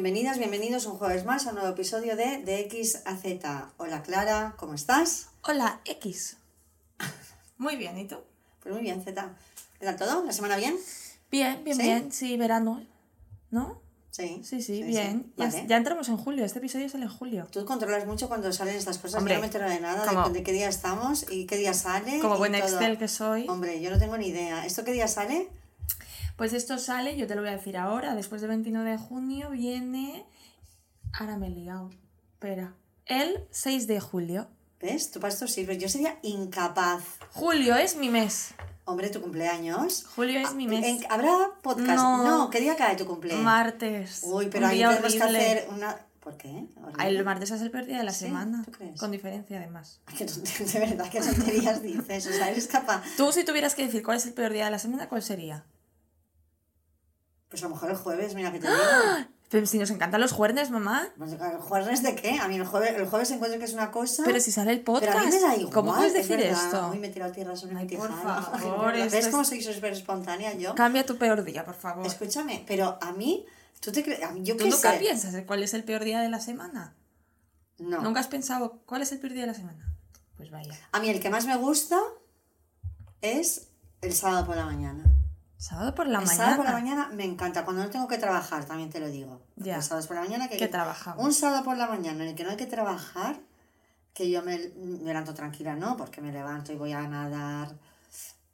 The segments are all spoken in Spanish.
Bienvenidas, bienvenidos un jueves más a un nuevo episodio de De X a Z. Hola Clara, ¿cómo estás? Hola, X. Muy bien, ¿y tú? Pues muy bien, Z. ¿Qué tal todo? ¿La semana bien? Bien, bien, ¿Sí? bien. Sí, verano. ¿No? Sí. Sí, sí, bien. Ya, Vale. ya entramos en julio. Este episodio sale en julio. Tú controlas mucho cuando salen estas cosas. Hombre, yo no me entero de nada, de- como- de, qué día estamos y qué día sale. Como buen todo. Excel que soy. Hombre, yo no tengo ni idea. ¿Esto qué día sale? Pues esto sale, yo te lo voy a decir ahora. Después del 29 de junio viene. Ahora me he liado. Espera. El 6 de julio. ¿Ves? Tú para esto sirves. Yo sería incapaz. Julio es mi mes. Hombre, tu cumpleaños. Julio es mi mes. Ah, ¿En- ¿Habrá podcast? No. ¿qué día cae tu cumpleaños? Martes. Uy, pero ahí tenemos que horrible. hacer una... ¿Por qué? Ah, El martes es el peor día de la Sí, semana. ¿tú crees? Con diferencia, además. Ay, de verdad, qué tonterías dices. O sea, eres capaz... Tú, si tuvieras que decir cuál es el peor día de la semana, ¿cuál sería? Pues a lo mejor el jueves, mira que te digo. Pero si nos encantan los jueves, mamá. Pues, ¿El jueves de qué? A mí el jueves, el jueves encuentro que es una cosa... Pero si sale el podcast. Pero a mí me da igual. ¿Cómo puedes es decir verdad. esto? Me he tirado tierra sobre Ay, por favor, ¿Ves es- cómo soy súper espontánea yo? Cambia tu peor día, por favor. Escúchame, pero a mí... ¿Tú te crees? Yo ¿Tú qué nunca sé. piensas en cuál es el peor día de la semana? No. ¿Nunca has pensado cuál es el peor día de la semana? Pues vaya. A mí el que más me gusta es el sábado por la mañana. Sábado por la el mañana. sábado por la mañana me encanta. Cuando no tengo que trabajar, también te lo digo. Ya. Los sábados por la mañana que... Que trabajamos. Un sábado por la mañana en el que no hay que trabajar, que yo me, me levanto tranquila, ¿no? Porque me levanto y voy a nadar,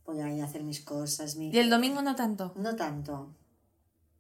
voy a ir a hacer mis cosas. Mi... Y el domingo no tanto. No tanto.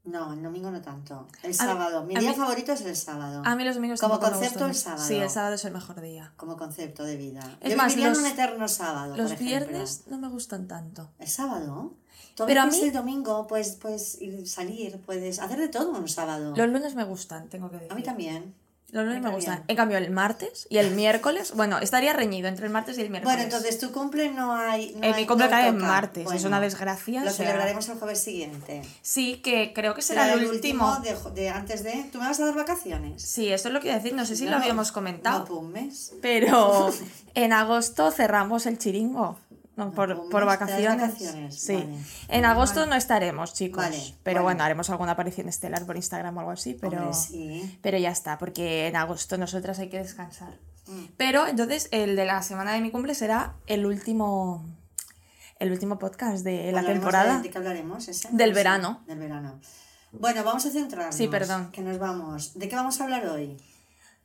No, el domingo no tanto. El sábado. Mi a día mí- favorito es el sábado. A mí los domingos Como concepto, el sábado. Sí, el sábado es el mejor día. Como concepto de vida. Es yo más, los- en un eterno sábado. Los por viernes no me gustan tanto. ¿El sábado? Tú Pero a mí- el domingo puedes, puedes ir salir, puedes hacer de todo un sábado. Los lunes me gustan, tengo que decir. A mí también. Los lunes me también. gustan. En cambio, el martes y el miércoles, bueno, estaría reñido entre el martes y el miércoles. Bueno, entonces tu cumple no hay. No hay- mi cumple no cae en martes, es una desgracia. Lo celebraremos el jueves siguiente. Sí, que creo que será, el último. de, antes de. ¿Tú me vas a dar vacaciones? Sí, eso es lo que iba a decir, no sé si No, lo habíamos No, comentado. por un mes. Pero en agosto cerramos el chiringo. No, por, un por mes, ¿te das vacaciones. vacaciones? Sí. Vale. En agosto no estaremos, chicos. Vale, pero bueno. haremos alguna aparición estelar por Instagram o algo así. Pero, Hombre, sí. pero ya está, porque en agosto nosotras hay que descansar. Mm. Pero entonces el de la semana de mi cumple será el último. El último podcast de la Hablaremos temporada. ¿De, de qué hablaremos? ese? Del No verano. Del verano. Bueno, vamos a centrarnos. Sí, perdón. Que nos vamos. ¿De qué vamos a hablar hoy?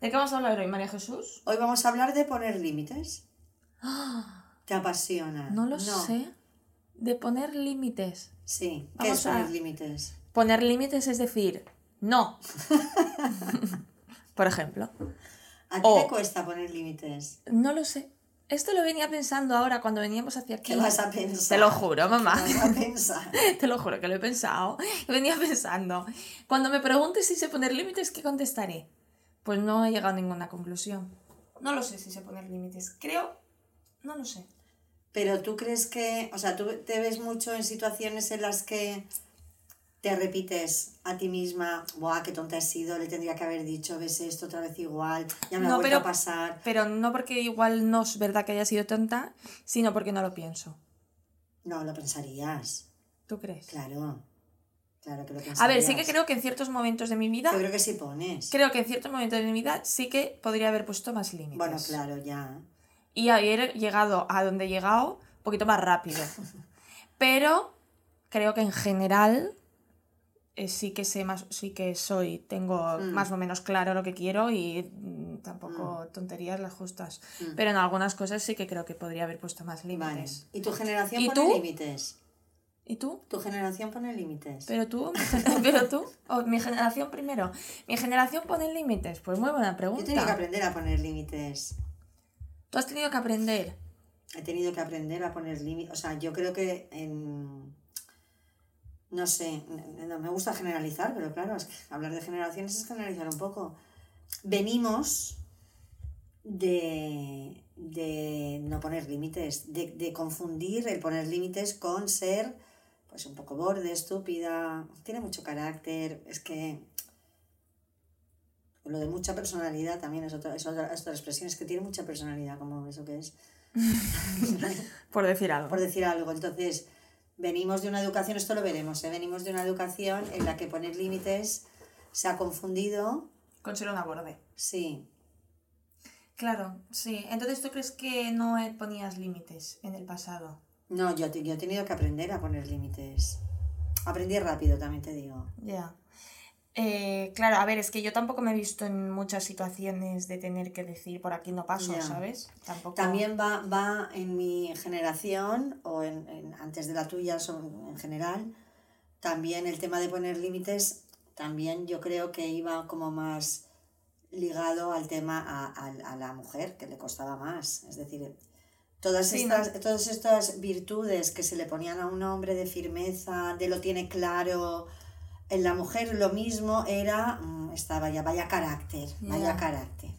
¿De qué vamos a hablar hoy, María Jesús? Hoy vamos a hablar de poner límites. ¿Te apasiona? No lo sé. De poner límites. Sí. ¿Qué Vamos es poner límites? Poner límites es decir, no. Por ejemplo. ¿A ti te cuesta poner límites? No lo sé. Esto lo venía pensando ahora cuando veníamos hacia aquí. ¿Qué vas a pensar? Te lo juro, mamá. ¿Qué vas a pensar? Te lo juro que lo he pensado. Venía pensando. Cuando me preguntes si sé poner límites, ¿qué contestaré? Pues no he llegado a ninguna conclusión. No lo sé si sé poner límites. Creo. No lo sé. Pero tú crees que, o sea, tú te ves mucho en situaciones en las que te repites a ti misma, ¡buah, qué tonta he sido! Le tendría que haber dicho, ves esto otra vez igual, ya me ha No, vuelto pero- a pasar. Pero no porque igual no es verdad que haya sido tonta, sino porque no lo pienso. No, lo pensarías. ¿Tú crees? Claro. Claro que lo pensarías. A ver, sí que creo que en ciertos momentos de mi vida, Yo creo que sí pones. creo que en ciertos momentos de mi vida sí que podría haber puesto más límites. Bueno, claro, ya. Y haber llegado a donde he llegado un poquito más rápido. Pero creo que en general eh, sí que sé más, sí que soy, tengo Mm. más o menos claro lo que quiero y mm, tampoco tonterías las justas. Mm. Pero en algunas cosas sí que creo que podría haber puesto más Vale. límites. ¿Y tu generación ¿Y pone tú? límites? ¿Y tú? Tu generación pone límites. Pero tú, pero tú, o mi generación primero. ¿Mi generación pone límites? Pues muy buena Yo he tenido que pregunta. aprender a poner límites. Has tenido que aprender. He tenido que aprender a poner límites. O sea, yo creo que en... No sé, no me gusta generalizar, pero claro, hablar de generaciones es generalizar un poco. Venimos de, de no poner límites, de, de confundir el poner límites con ser pues un poco borde, estúpida, tiene mucho carácter, es que lo de mucha personalidad también es otra, es otra, es otra expresión, es que tiene mucha personalidad, como eso que es, Por decir algo. por decir algo. Entonces, venimos de una educación, esto lo veremos, ¿eh? venimos de una educación en la que poner límites se ha confundido. Con ser una borde. Sí. Claro, sí. Entonces, ¿tú crees que no ponías límites en el pasado? No, yo, te- yo he tenido que aprender a poner límites. Aprendí rápido, también te digo. Ya. Eh, claro, a ver, es que yo tampoco me he visto en muchas situaciones de tener que decir por aquí no paso. ¿sabes? Tampoco. También va, va en mi generación, o en, en- antes de la tuya son- en general, también el tema de poner límites, también yo creo que iba como más ligado al tema a, a- a la mujer, que le costaba más. Es decir, todas, Sí, ¿no? estas, todas estas virtudes que se le ponían a un hombre de firmeza, de lo tiene claro, en la mujer lo mismo era, mm, estaba ya, vaya carácter, vaya Ya. carácter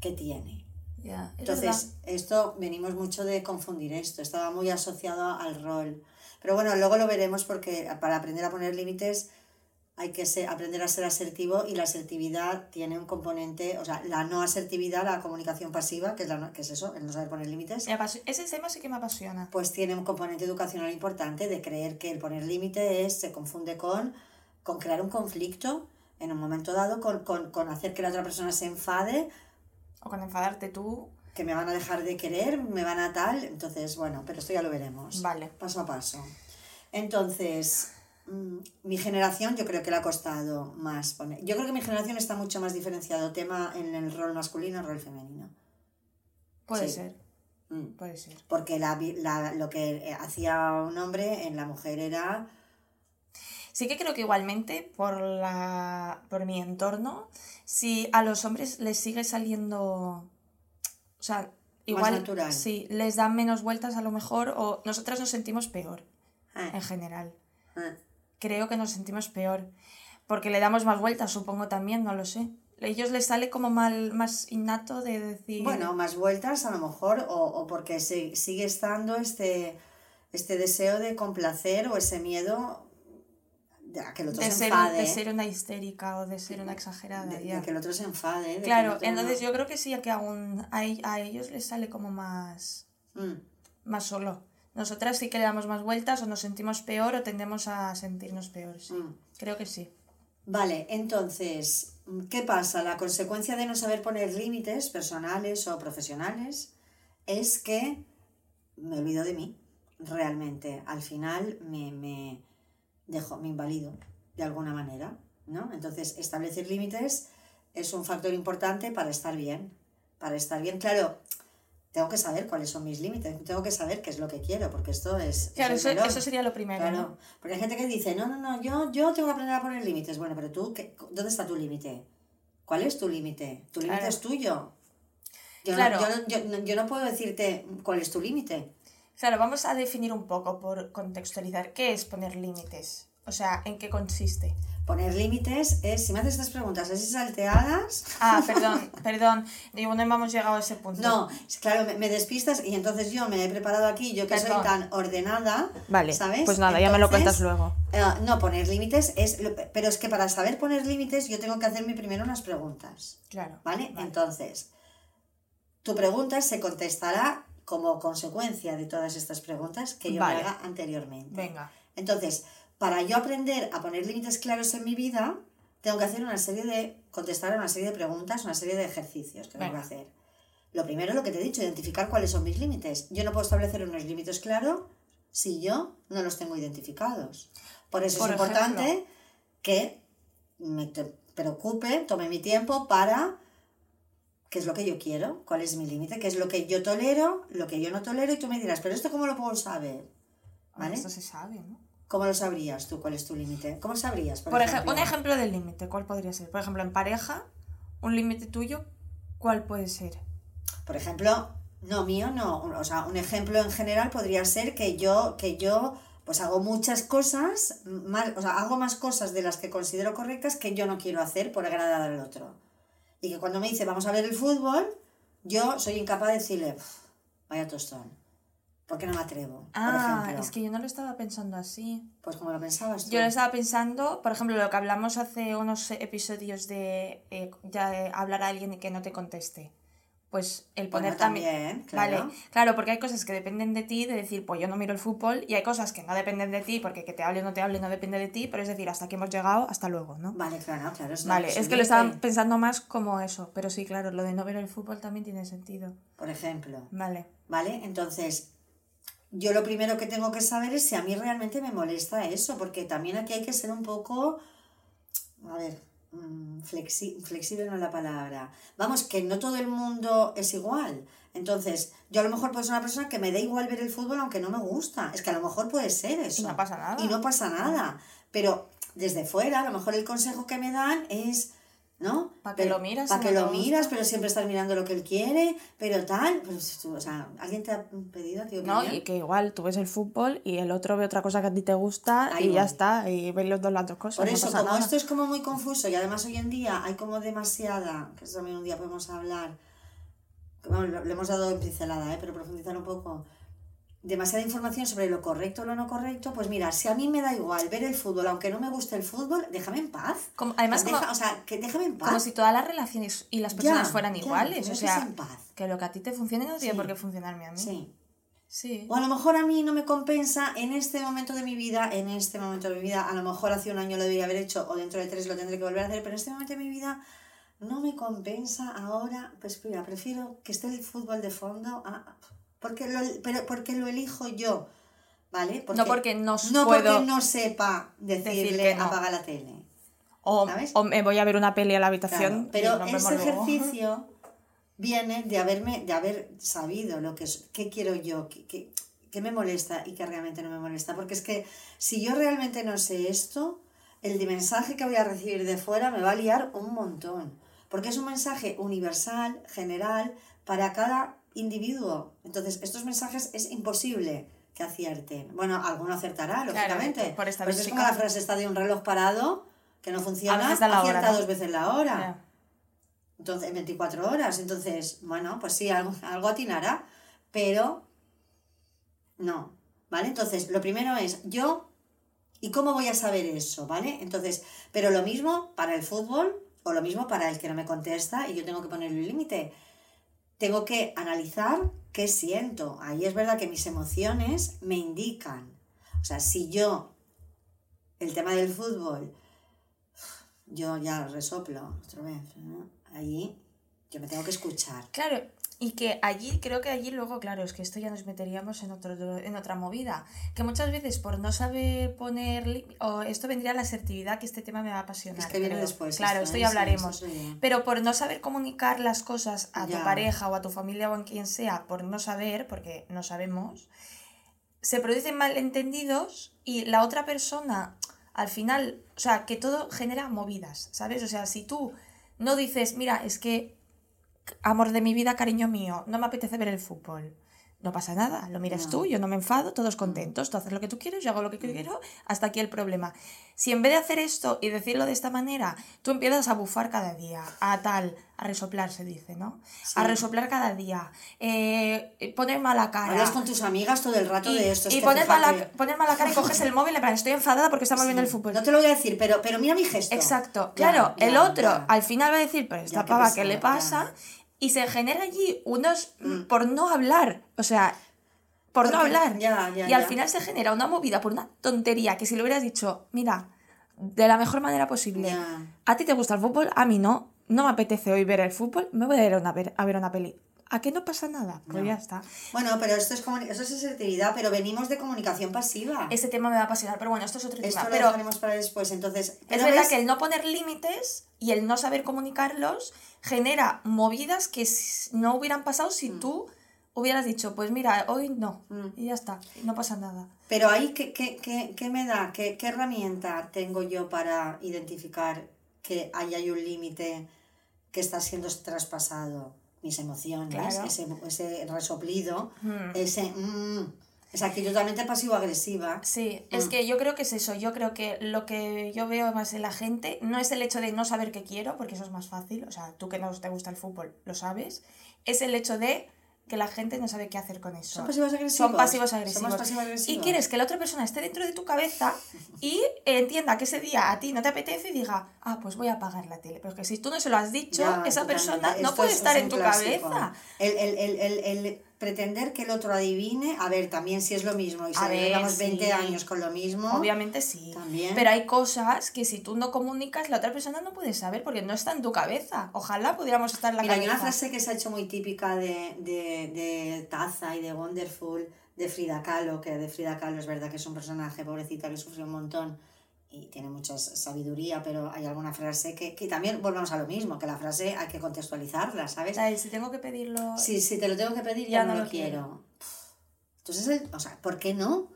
que tiene. Verdad. Entonces, esto venimos mucho de confundir esto, estaba muy asociado al rol. Pero bueno, luego lo veremos porque para aprender a poner límites hay que ser- aprender a ser asertivo y la asertividad tiene un componente, o sea, la no asertividad, la comunicación pasiva, que es, la no- que es eso, el no saber poner límites, Ese tema sí que me apasiona. pues tiene un componente educacional importante de creer que el poner límite es, se confunde con, con crear un conflicto en un momento dado, con, con, con hacer que la otra persona se enfade O con enfadarte tú. que me van a dejar de querer, me van a tal, entonces, bueno, pero esto ya lo veremos. Vale. Paso a paso. Entonces, mm, mi generación yo creo que le ha costado más poner. Yo creo que mi generación está mucho más diferenciado tema en el rol masculino y el rol femenino. Puede Sí. ser, Mm. puede ser. Porque la, la- lo que hacía un hombre en la mujer era... Sí que creo que igualmente, por la. por mi entorno, si a los hombres les sigue saliendo. O sea, igual. natural. Sí, les dan menos vueltas a lo mejor, o nosotras nos sentimos peor, eh, en general. eh. Creo que nos sentimos peor. Porque le damos más vueltas, supongo también, no lo sé. A ellos les sale como mal, más innato de decir. Bueno, más vueltas a lo mejor, o, o porque se, sigue estando este, este deseo de complacer o ese miedo a que el otro de se ser, enfade. de ser una histérica o de ser una exagerada. de, que el otro se enfade. de Claro, entonces no- yo creo que sí que aún a, e- a ellos les sale como más, Mm, más solo. Nosotras sí que le damos más vueltas o nos sentimos peor o tendemos a sentirnos peor, sí. mm. Creo que sí. Vale, entonces, ¿qué pasa? La consecuencia de no saber poner límites personales o profesionales es que me olvido de mí, realmente. Al final me, me dejo, me invalido de alguna manera, ¿no? Entonces, establecer límites es un factor importante para estar bien. Para estar bien, claro, tengo que saber cuáles son mis límites, tengo que saber qué es lo que quiero, porque esto es... Claro, eso, sería lo primero, Claro, ¿no? porque hay gente que dice, no, no, no, yo, yo tengo que aprender a poner límites. Bueno, pero tú, ¿qué- ¿dónde está tu límite? ¿Cuál es tu límite? Tu límite Claro. es tuyo. Yo, Claro. no, yo, yo, no- yo no puedo decirte cuál es tu límite. Claro, vamos a definir un poco por contextualizar. ¿Qué es poner límites? O sea, ¿en qué consiste? Poner límites es, si me haces estas preguntas así salteadas, Ah, perdón, perdón. Digo, no hemos llegado a ese punto. no, claro, me, me despistas y entonces yo me he preparado aquí, yo que soy tan ordenada, Vale, ¿sabes? pues nada, ya me lo cuentas luego. eh, no, poner límites es, lo- pero es que para saber poner límites yo tengo que hacerme primero unas preguntas. Claro. ¿Vale? Entonces, tu pregunta se contestará como consecuencia de todas estas preguntas que yo Vale. me haga anteriormente. Venga. Entonces, para yo aprender a poner límites claros en mi vida, tengo que hacer una serie de, contestar a una serie de preguntas, una serie de ejercicios que tengo que Venga. hacer. Lo primero, lo que te he dicho, identificar cuáles son mis límites. Yo no puedo establecer unos límites claros si yo no los tengo identificados. Por eso Por es importante ejemplo. que me preocupe, tome mi tiempo para qué es lo que yo quiero, cuál es mi límite, qué es lo que yo tolero, lo que yo no tolero, y tú me dirás, pero esto cómo lo puedo saber, ¿vale? Esto se sabe, ¿no? ¿Cómo lo sabrías tú? ¿Cuál es tu límite? ¿Cómo sabrías? Por, Por ejemplo, ejemplo, un ejemplo del límite, ¿cuál podría ser? Por ejemplo, en pareja, un límite tuyo, ¿cuál puede ser? Por ejemplo, no mío, no. O sea, un ejemplo en general podría ser que yo, que yo, pues hago muchas cosas, más, o sea, hago más cosas de las que considero correctas que yo no quiero hacer por agradar al otro. Y que cuando me dice vamos a ver el fútbol, yo soy incapaz de decirle, "Pf, vaya tostón. Porque no me atrevo. Ah, por ejemplo. es que yo no lo estaba pensando así. Pues como lo pensabas tú. Yo lo estaba pensando, por ejemplo, lo que hablamos hace unos episodios de eh, ya, eh, hablar a alguien y que no te conteste. Pues el Bueno, poner también... también, claro. Vale, claro, porque hay cosas que dependen de ti, de decir, pues yo no miro el fútbol, y hay cosas que no dependen de ti, porque que te hable o no te hable no depende de ti, pero es decir, hasta aquí hemos llegado, hasta luego, ¿no? Vale, claro, claro. Es Vale, es que lo estaba pensando más como eso, pero sí, claro, lo de no ver el fútbol también tiene sentido. Por ejemplo. Vale. ¿Vale? Entonces, yo lo primero que tengo que saber es si a mí realmente me molesta eso, porque también aquí hay que ser un poco, a ver, flexi- flexible no es la palabra. Vamos, que no todo el mundo es igual. Entonces, yo a lo mejor puedo ser una persona que me da igual ver el fútbol aunque no me gusta. Es que a lo mejor puede ser eso. Y no pasa nada. Y no pasa nada. Pero desde fuera, a lo mejor el consejo que me dan es, ¿no? Pa' que Pero- lo miras pa' si que lo gusta. miras, pero siempre estás mirando lo que él quiere, pero tal. Pues, tú, o sea, ¿alguien te ha pedido tu No, y que igual tú ves el fútbol y el otro ve otra cosa que a ti te gusta Ahí y ya está, y ves los dos las dos cosas. Por eso, como nada. esto es como muy confuso y además hoy en día hay como demasiada, que eso también un día podemos hablar, que, bueno, lo hemos dado en pincelada, ¿eh? pero profundizar un poco, demasiada información sobre lo correcto o lo no correcto, pues mira, si a mí me da igual ver el fútbol, aunque no me guste el fútbol, déjame en paz. Como- además, Deja- como, o sea, que déjame en paz. como si todas las relaciones y las personas Ya, fueran iguales. me O sea, en paz. que lo que a ti te funcione no tiene Sí. por qué funcionarme a mí. Sí. Sí. O a lo mejor a mí no me compensa en este momento de mi vida, en este momento de mi vida, a lo mejor hace un año lo debería haber hecho o dentro de tres lo tendré que volver a hacer, pero en este momento de mi vida no me compensa ahora, pues mira, prefiero que esté el fútbol de fondo, a- porque, lo, pero porque lo elijo yo, ¿vale? no porque no, no puedo. porque no sepa decirle decir que no. apaga la tele. o, o me voy a ver una peli a la habitación. pero ese luego. ejercicio viene de haberme, de haber sabido lo que es, qué quiero yo, qué, qué- qué me molesta y qué realmente no me molesta. Porque es que si yo realmente no sé esto, el de mensaje que voy a recibir de fuera me va a liar un montón. Porque es un mensaje universal, general, para cada individuo. Entonces, estos mensajes es imposible que acierten. Bueno, alguno acertará, lógicamente. por Pues es como la frase está de un reloj parado que no funciona, hora, acierta ¿no? dos veces la hora. Entonces, en 24 horas. Entonces, bueno, pues sí, algo, algo atinará, pero no, ¿vale? Entonces, lo primero es yo y cómo voy a saber eso, ¿vale? Entonces, pero lo mismo para el fútbol o lo mismo para el que no me contesta y yo tengo que ponerle un límite. Tengo que analizar qué siento. Ahí es verdad que mis emociones me indican. O sea, si yo, el tema del fútbol, yo ya resoplo otra vez. Ahí yo me tengo que escuchar. Claro, y que allí, creo que allí luego, claro, es que esto ya nos meteríamos en, otro, en otra movida. Que muchas veces por no saber poner. O esto vendría a la asertividad, que este tema me va a apasionar. Es que viene creo. después. Claro, esto, esto ¿eh? ya hablaremos. sí. Pero por no saber comunicar las cosas a tu pareja o a tu familia o a quien sea, por no saber, porque no sabemos, se producen malentendidos y la otra persona, al final, o sea, que todo genera movidas, ¿sabes? O sea, si tú no dices, mira, es que, amor de mi vida, cariño mío, no me apetece ver el fútbol. No pasa nada, lo miras No. tú, yo no me enfado, todos contentos, tú haces lo que tú quieres, yo hago lo que quiero, hasta aquí el problema. Si en vez de hacer esto y decirlo de esta manera, tú empiezas a bufar cada día, a tal, a resoplar se dice, ¿no? A Sí. resoplar cada día, eh, poner mala cara. Hablas con tus amigas todo el rato y, de esto. es y poner, mala, poner mala cara y coges el móvil, en plan, estoy enfadada porque estamos viendo el fútbol. No te lo voy a decir, pero, pero mira mi gesto. Exacto, claro, ya, el otro ya. al final va a decir, pero esta pava, ¿qué le pasa? Y se genera allí unos, Mm. por no hablar, o sea, por no hablar. ya, ya, y al ya. final se genera una movida por una tontería que si le hubieras dicho, mira, de la mejor manera posible, a ti te gusta el fútbol, a mí no, no me apetece hoy ver el fútbol, me voy a ir a, una, a ver una peli. ¿A qué no pasa nada? Pues No. ya está. Bueno, pero esto es, eso es asertividad, pero venimos de comunicación pasiva. Ese tema me va a apasionar, pero bueno, esto es otro Esto tema. lo Pero dejaremos para después. Entonces, Es verdad ves- que el no poner límites y el no saber comunicarlos genera movidas que no hubieran pasado si tú hubieras dicho, pues mira, hoy no. Mm. Y ya está, no pasa nada. Pero ahí, ¿qué, qué, qué, qué me da? ¿Qué, ¿Qué herramienta tengo yo para identificar que ahí hay un límite que está siendo traspasado? Mis emociones, Claro. ese, ese resoplido, Mm. ese... mm, esa actitud pasivo-agresiva. Sí, es Mm. que yo creo que es eso. Yo creo que lo que yo veo más en la gente no es el hecho de no saber qué quiero, porque eso es más fácil. O sea, tú que no te gusta el fútbol, lo sabes. Es el hecho de que la gente no sabe qué hacer con eso. Son pasivos agresivos. Son pasivos agresivos. Somos pasivos agresivos. Y quieres que la otra persona esté dentro de tu cabeza y entienda que ese día a ti no te apetece y diga, ah, pues voy a apagar la tele. Pero que si tú no se lo has dicho, Ya, esa persona no puede es- estar es en tu clásico. cabeza. El, el, el, el pretender que el otro adivine, a ver, también si es lo mismo y si llevamos 20 sí. años con lo mismo. Obviamente sí. También. Pero hay cosas que si tú no comunicas, la otra persona no puede saber porque no está en tu cabeza. Ojalá pudiéramos estar en la Mira, hay cabeza. una frase que se ha hecho muy típica de, de, de Taza y de Wonderful, de Frida Kahlo, que de Frida Kahlo es verdad que es un personaje, pobrecita, que sufrió un montón y tiene mucha sabiduría, pero hay alguna frase que, que también volvemos a lo mismo, que la frase hay que contextualizarla, ¿sabes? De, si tengo que pedirlo... Si, si te lo tengo que pedir, ya, no, lo quiero. Entonces, el- o sea, ¿por qué no?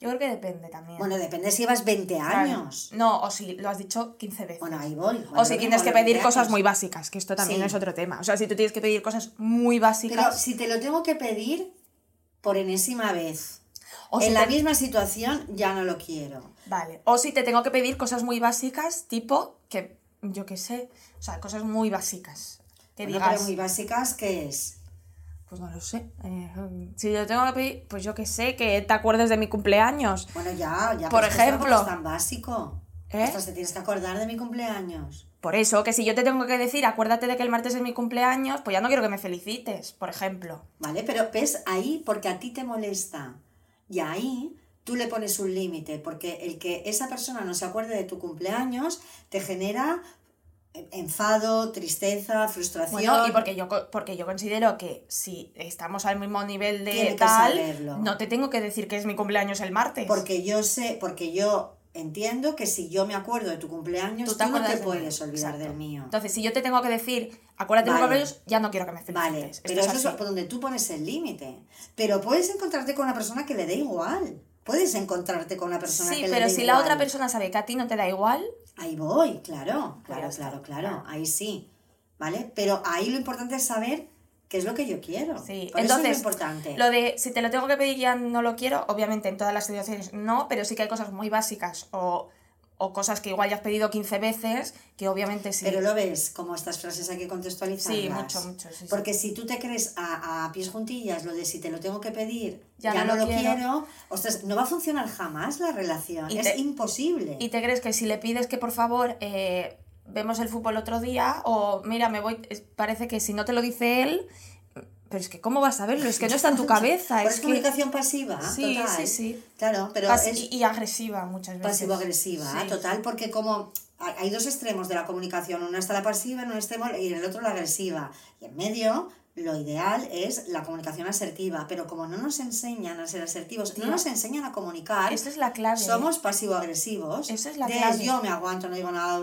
Yo creo que depende también. Bueno, depende si llevas 20 Claro. años. No, o si lo has dicho 15 veces. Bueno, ahí voy. o si tienes que pedir cosas muy básicas, que esto también Sí. es otro tema. O sea, si tú tienes que pedir cosas muy Pero básicas... si te lo tengo que pedir por enésima vez, o si en la te- misma situación, ya no lo quiero. Vale. O si te tengo que pedir cosas muy básicas, tipo que, yo qué sé, o sea, cosas muy básicas. Que Bueno, digas, pero muy básicas, ¿qué es? pues no lo sé. eh, si yo tengo que pedir, pues yo qué sé, que te acuerdes de mi cumpleaños. Bueno, ya, ya. Por ejemplo. Es tan básico. ¿Eh? Hasta te tienes que acordar de mi cumpleaños. Por eso, que si yo te tengo que decir, acuérdate de que el martes es mi cumpleaños, pues ya no quiero que me felicites, por ejemplo. ¿Vale? Pero ves ahí porque a ti te molesta. Y ahí tú le pones un límite, porque el que esa persona no se acuerde de tu cumpleaños te genera enfado, tristeza, frustración. Bueno, y porque yo, porque yo considero que si estamos al mismo nivel de tal, no te tengo que decir que es mi cumpleaños el martes. Porque yo sé, porque yo entiendo que si yo me acuerdo de tu cumpleaños, Tú tú, te no te puedes olvidar exacto. del mío. Entonces, si yo te tengo que decir, acuérdate de mi cumpleaños, ya no quiero que me felicites. Vale, Esto pero es eso es por donde tú pones el límite. Pero puedes encontrarte con una persona que le dé igual. Puedes encontrarte con una persona Sí, que le pero si igual. la otra persona sabe que a ti no te da igual, Ahí voy, claro, claro, claro, claro, ahí sí, ¿vale? Pero ahí lo importante es saber qué es lo que yo quiero. Sí, Por eso es entonces, lo importante. lo de si te lo tengo que pedir ya no lo quiero, obviamente en todas las situaciones no, pero sí que hay cosas muy básicas o, o cosas que igual ya has pedido 15 veces, que obviamente sí. Pero lo ves, como estas frases hay que contextualizarlas. Sí, mucho, mucho, sí, sí. Porque si tú te crees a, a pies juntillas lo de si te lo tengo que pedir, Ya ya, no lo lo quiero. quiero, ostras, no va a funcionar jamás la relación. Y es te- imposible. Y te crees que si le pides que por favor eh, vemos el fútbol otro día o mira, me voy, parece que si no te lo dice él, pero es que ¿cómo vas a verlo? Es que no está en tu cabeza. Es es que... comunicación pasiva, Sí, total. sí, sí. Claro, pero Pas- es... y, agresiva muchas veces. pasivo-agresiva, Sí. total, porque como hay dos extremos de la comunicación, una está la pasiva en un extremo y en el otro la agresiva. Y en medio, lo ideal es la comunicación asertiva, pero como no nos enseñan a ser asertivos, no nos enseñan a comunicar, Esa es la clave. somos pasivo-agresivos. Esa es la clave. yo me aguanto, no digo nada,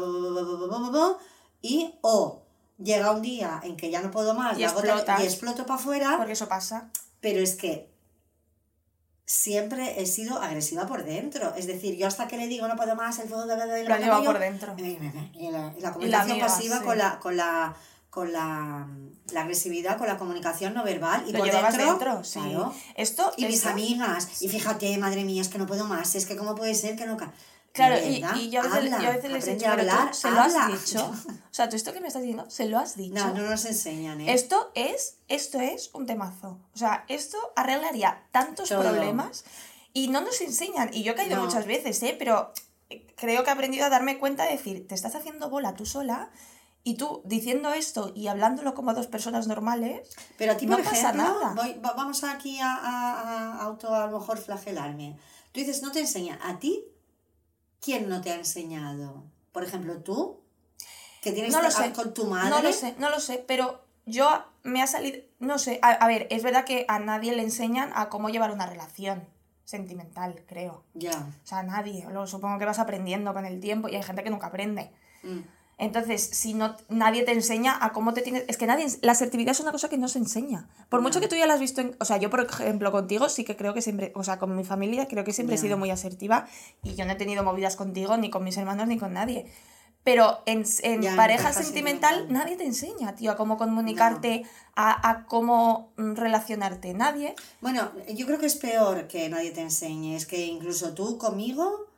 y o llega un día en que ya no puedo más Y y, explotas. exploto para afuera, Porque eso pasa. pero es que siempre he sido agresiva por dentro. Es decir, yo hasta que le digo no puedo más, el fuego de de Lo has llevado por dentro. Y la, y la comunicación pasiva sí. con la, con la con la, la agresividad, con la comunicación no verbal y Lo por dentro, dentro, sí. claro. Esto, Y mis amigas, y fíjate, madre mía, es que no puedo más, es que cómo puede ser que no... Claro, y, y yo a veces, habla, yo a veces les he dicho, hablar, se lo has habla". dicho. O sea, tú esto que me estás diciendo, se lo has dicho. No, no nos enseñan, ¿eh? Esto es, esto es un temazo. O sea, esto arreglaría tantos Todo. problemas y no nos enseñan. Y yo he caído No. muchas veces, ¿eh? Pero creo que he aprendido a darme cuenta de decir, te estás haciendo bola tú sola y tú diciendo esto y hablándolo como dos personas normales. Pero a ti, No por pasa nada. voy- va- vamos aquí a, a- a auto a lo mejor flagelarme. Tú dices, no te enseñan. ¿A ti? ¿Quién no te ha enseñado? Por ejemplo, tú, que tienes No lo sé. con tu madre. No lo sé, no lo sé, pero yo me ha salido, no sé, a, a ver, es verdad que a nadie le enseñan a cómo llevar una relación sentimental, creo. Ya. O sea, a nadie. Luego supongo que vas aprendiendo con el tiempo y hay gente que nunca aprende. Mm. Entonces, si no nadie te enseña a cómo te tienes... Es que nadie... La asertividad es una cosa que no se enseña. Por mucho que tú ya la has visto en... O sea, yo, por ejemplo, contigo sí que creo que siempre... O sea, con mi familia creo que siempre he sido muy asertiva y yo no he tenido movidas contigo, ni con mis hermanos, ni con nadie. Pero en, en Ya, pareja sentimental, nadie te enseña, tío, a cómo comunicarte, a, a cómo relacionarte. Nadie. Bueno, yo creo que es peor que nadie te enseñe. Es que incluso tú conmigo,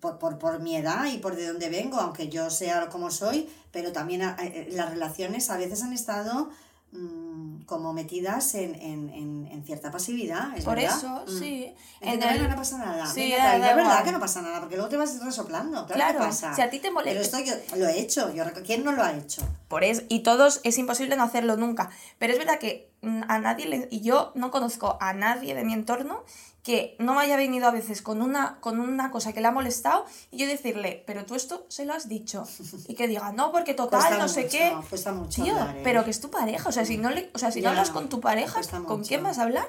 por, por, por mi edad y por de dónde vengo, aunque yo sea como soy, pero también a- eh, las relaciones a veces han estado mm, como metidas en, en, en, en cierta pasividad, ¿es Por verdad? eso, Mm. sí. En el... no pasa nada. Sí, tal, da es verdad que no pasa nada, porque luego te vas resoplando. Claro, Claro, que pasa. si a ti te molesta- Pero esto yo lo he hecho. Yo, ¿Quién no lo ha hecho? Por eso, y todos es imposible no hacerlo nunca. Pero es verdad que mm, a nadie le, y yo no conozco a nadie de mi entorno que no me haya venido a veces con una, con una cosa que le ha molestado y yo decirle, pero tú esto se lo has dicho. Y que diga, no, porque total, Cuesta no sé qué. Cuesta mucho Tío, hablar, ¿eh? pero que es tu pareja. O sea, si no, le, o sea, si Ya, no hablas con tu pareja, ¿con quién vas a hablar?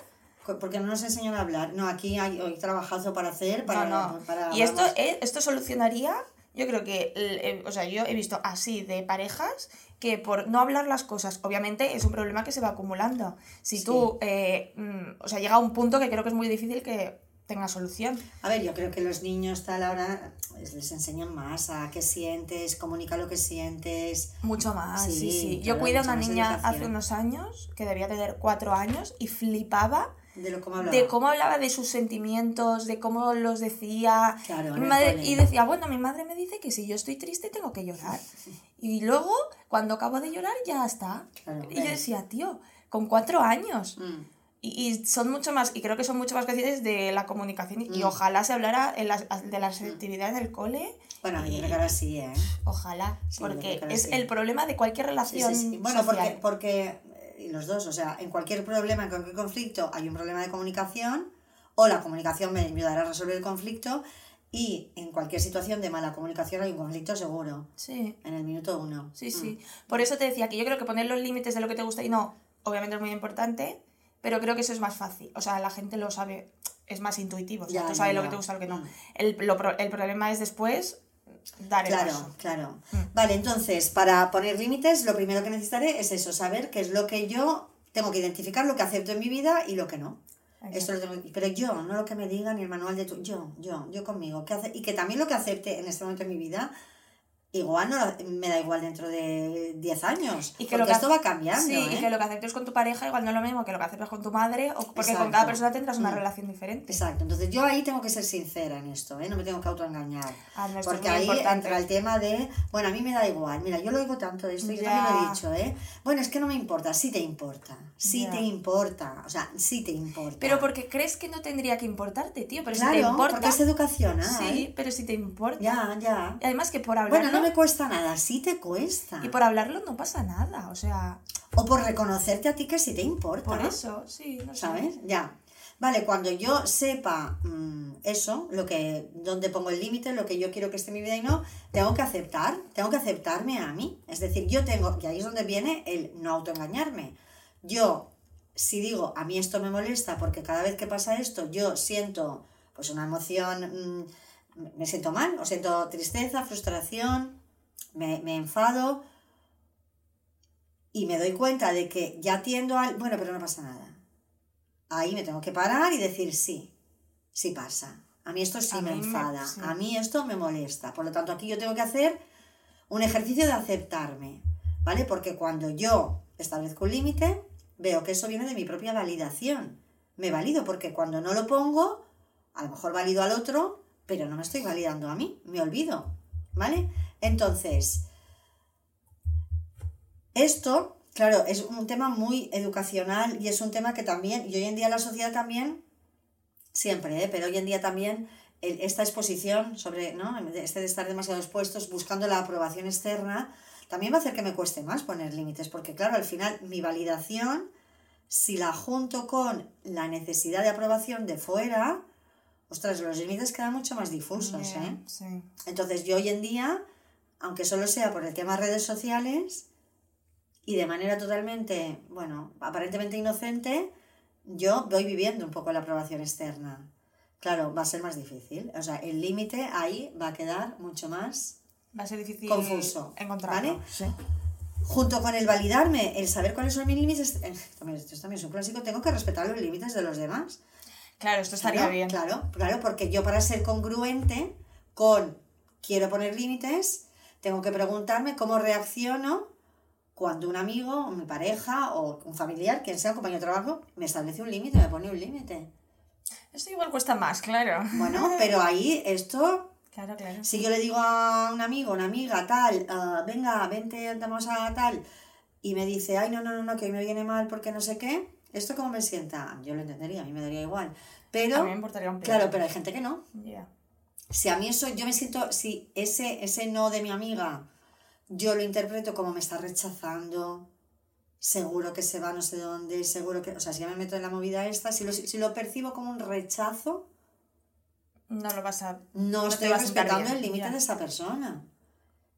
Porque no nos enseñan a hablar. No, aquí hay, hay trabajazo para hacer, para... no, no. para- y esto, vamos. esto solucionaría, yo creo que, o sea, yo he visto así de parejas que por no hablar las cosas, obviamente es un problema que se va acumulando. Si Sí. tú, eh, mm, o sea, llega a un punto que creo que es muy difícil que tenga solución. A ver, yo creo que los niños tal ahora pues, les enseñan más a qué sientes, comunica lo que sientes. Mucho más, sí, Sí, sí. Yo cuidé a una niña hace unos años, que debía tener cuatro años, y flipaba De lo como hablaba. de cómo hablaba de sus sentimientos, de cómo los decía. Claro, Y, mi madre- y decía, bueno, mi madre me dice que si yo estoy triste tengo que llorar. Y luego, cuando acabo de llorar, ya está. Claro, y yo decía, tío, con cuatro años. Mm. Y, y son mucho más, y creo que son mucho más conscientes de la comunicación. Y Mm. ojalá se hablara en las- de la asertividad en el cole. Bueno, yo creo que ahora sí, ¿eh? Ojalá. Sí, porque es sí. el problema de cualquier relación. sí. Bueno, porque, social. porque y los dos, o sea, en cualquier problema, en cualquier conflicto, hay un problema de comunicación, o la comunicación me ayudará a resolver el conflicto, y en cualquier situación de mala comunicación hay un conflicto seguro, Sí. en el minuto uno. Sí, Mm. sí. Por eso te decía que yo creo que poner los límites de lo que te gusta y no, obviamente es muy importante, pero creo que eso es más fácil. O sea, la gente lo sabe, es más intuitivo. O sea, Ya, tú ya, sabes lo que te gusta y lo que no. Mm. El, lo el problema es después dar el Claro, paso. claro. Mm. Vale, entonces, para poner límites, lo primero que necesitaré es eso, saber qué es lo que yo tengo que identificar, lo que acepto en mi vida y lo que no. Esto lo tengo, pero yo, no lo que me diga ni el manual de tu, yo, yo, yo conmigo, ¿qué hace? y que también lo que acepte en este momento de mi vida, igual no me da igual dentro de 10 años, Y que porque lo que esto va cambiando, Sí, ¿eh? y que lo que aceptes con tu pareja igual no es lo mismo que lo que aceptas con tu madre, o porque con cada persona tendrás una Mm. relación diferente. Exacto, entonces yo ahí tengo que ser sincera en esto, ¿eh? no me tengo que autoengañar. Ah, no, Porque ahí importante. entra el tema de, bueno, a mí me da igual, mira, yo lo digo tanto de esto, yo también lo he dicho, ¿eh? Bueno, es que no me importa, sí te importa, sí te importa, o sea, sí te importa. Pero porque crees que no tendría que importarte, tío, pero si te claro, importa... porque es educacional. Sí, pero si te importa. Ya, ya. Y además que por. Bueno, no me cuesta nada, sí te cuesta. Y por hablarlo no pasa nada, o sea, O por reconocerte a ti que sí te importa. por eso, sí, no sé. ¿Sabes? Ya. Vale, cuando yo sepa mm, eso, lo que, dónde pongo el límite, lo que yo quiero que esté en mi vida y no, tengo que aceptar, tengo que aceptarme a mí. Es decir, yo tengo, y ahí es donde viene el no autoengañarme. Yo, si digo, a mí esto me molesta porque cada vez que pasa esto yo siento pues una emoción, mm, me siento mal, o siento tristeza, frustración, me, me enfado y me doy cuenta de que ya tiendo al, bueno, pero no pasa nada. Ahí me tengo que parar y decir sí, sí pasa. A mí esto sí A me enfada, sí. a mí esto me molesta. Por lo tanto, aquí yo tengo que hacer un ejercicio de aceptarme, ¿vale? Porque cuando yo establezco un límite, veo que eso viene de mi propia validación. Me valido porque cuando no lo pongo, a lo mejor valido al otro, pero no me estoy validando a mí, me olvido, ¿vale? Entonces, esto, claro, es un tema muy educacional y es un tema que también, y hoy en día la sociedad también, siempre, ¿eh? pero hoy en día también esta exposición sobre, ¿no? Este de estar demasiado expuestos buscando la aprobación externa, también va a hacer que me cueste más poner límites, porque claro, al final mi validación, si la junto con la necesidad de aprobación de fuera, ostras, los límites quedan mucho más difusos, ¿eh? sí. Entonces yo hoy en día, aunque solo sea por el tema redes sociales y de manera totalmente, bueno, aparentemente inocente, yo voy viviendo un poco la aprobación externa. Claro, va a ser más difícil. O sea, el límite ahí va a quedar mucho más Va a ser difícil Confuso, encontrarlo. ¿vale? Sí. junto con el validarme, el saber cuáles son mis límites, eh, esto también es un clásico, tengo que respetar los límites de los demás. Claro, esto estaría Claro, bien. Claro, claro, porque yo para ser congruente con quiero poner límites, tengo que preguntarme cómo reacciono cuando un amigo, o mi pareja, o un familiar, quien sea, un compañero de trabajo, me establece un límite, me pone un límite. Esto igual cuesta más, claro. Bueno, pero ahí esto Claro, claro. Si yo le digo a un amigo, una amiga, tal, ah, venga, vente, vamos a tal, y me dice, ay, no, no, no, no, que hoy me viene mal porque no sé qué, ¿esto cómo me sienta? Yo lo entendería, a mí me daría igual. Pero, A mí me importaría un claro, pero hay gente que no. Ya. Si a mí eso, yo me siento, si ese, ese no de mi amiga, yo lo interpreto como me está rechazando, seguro que se va no sé dónde, seguro que, o sea, si ya me meto en la movida esta, si lo, si lo percibo como un rechazo, No lo vas a... no, No estoy respetando el límite de esa persona.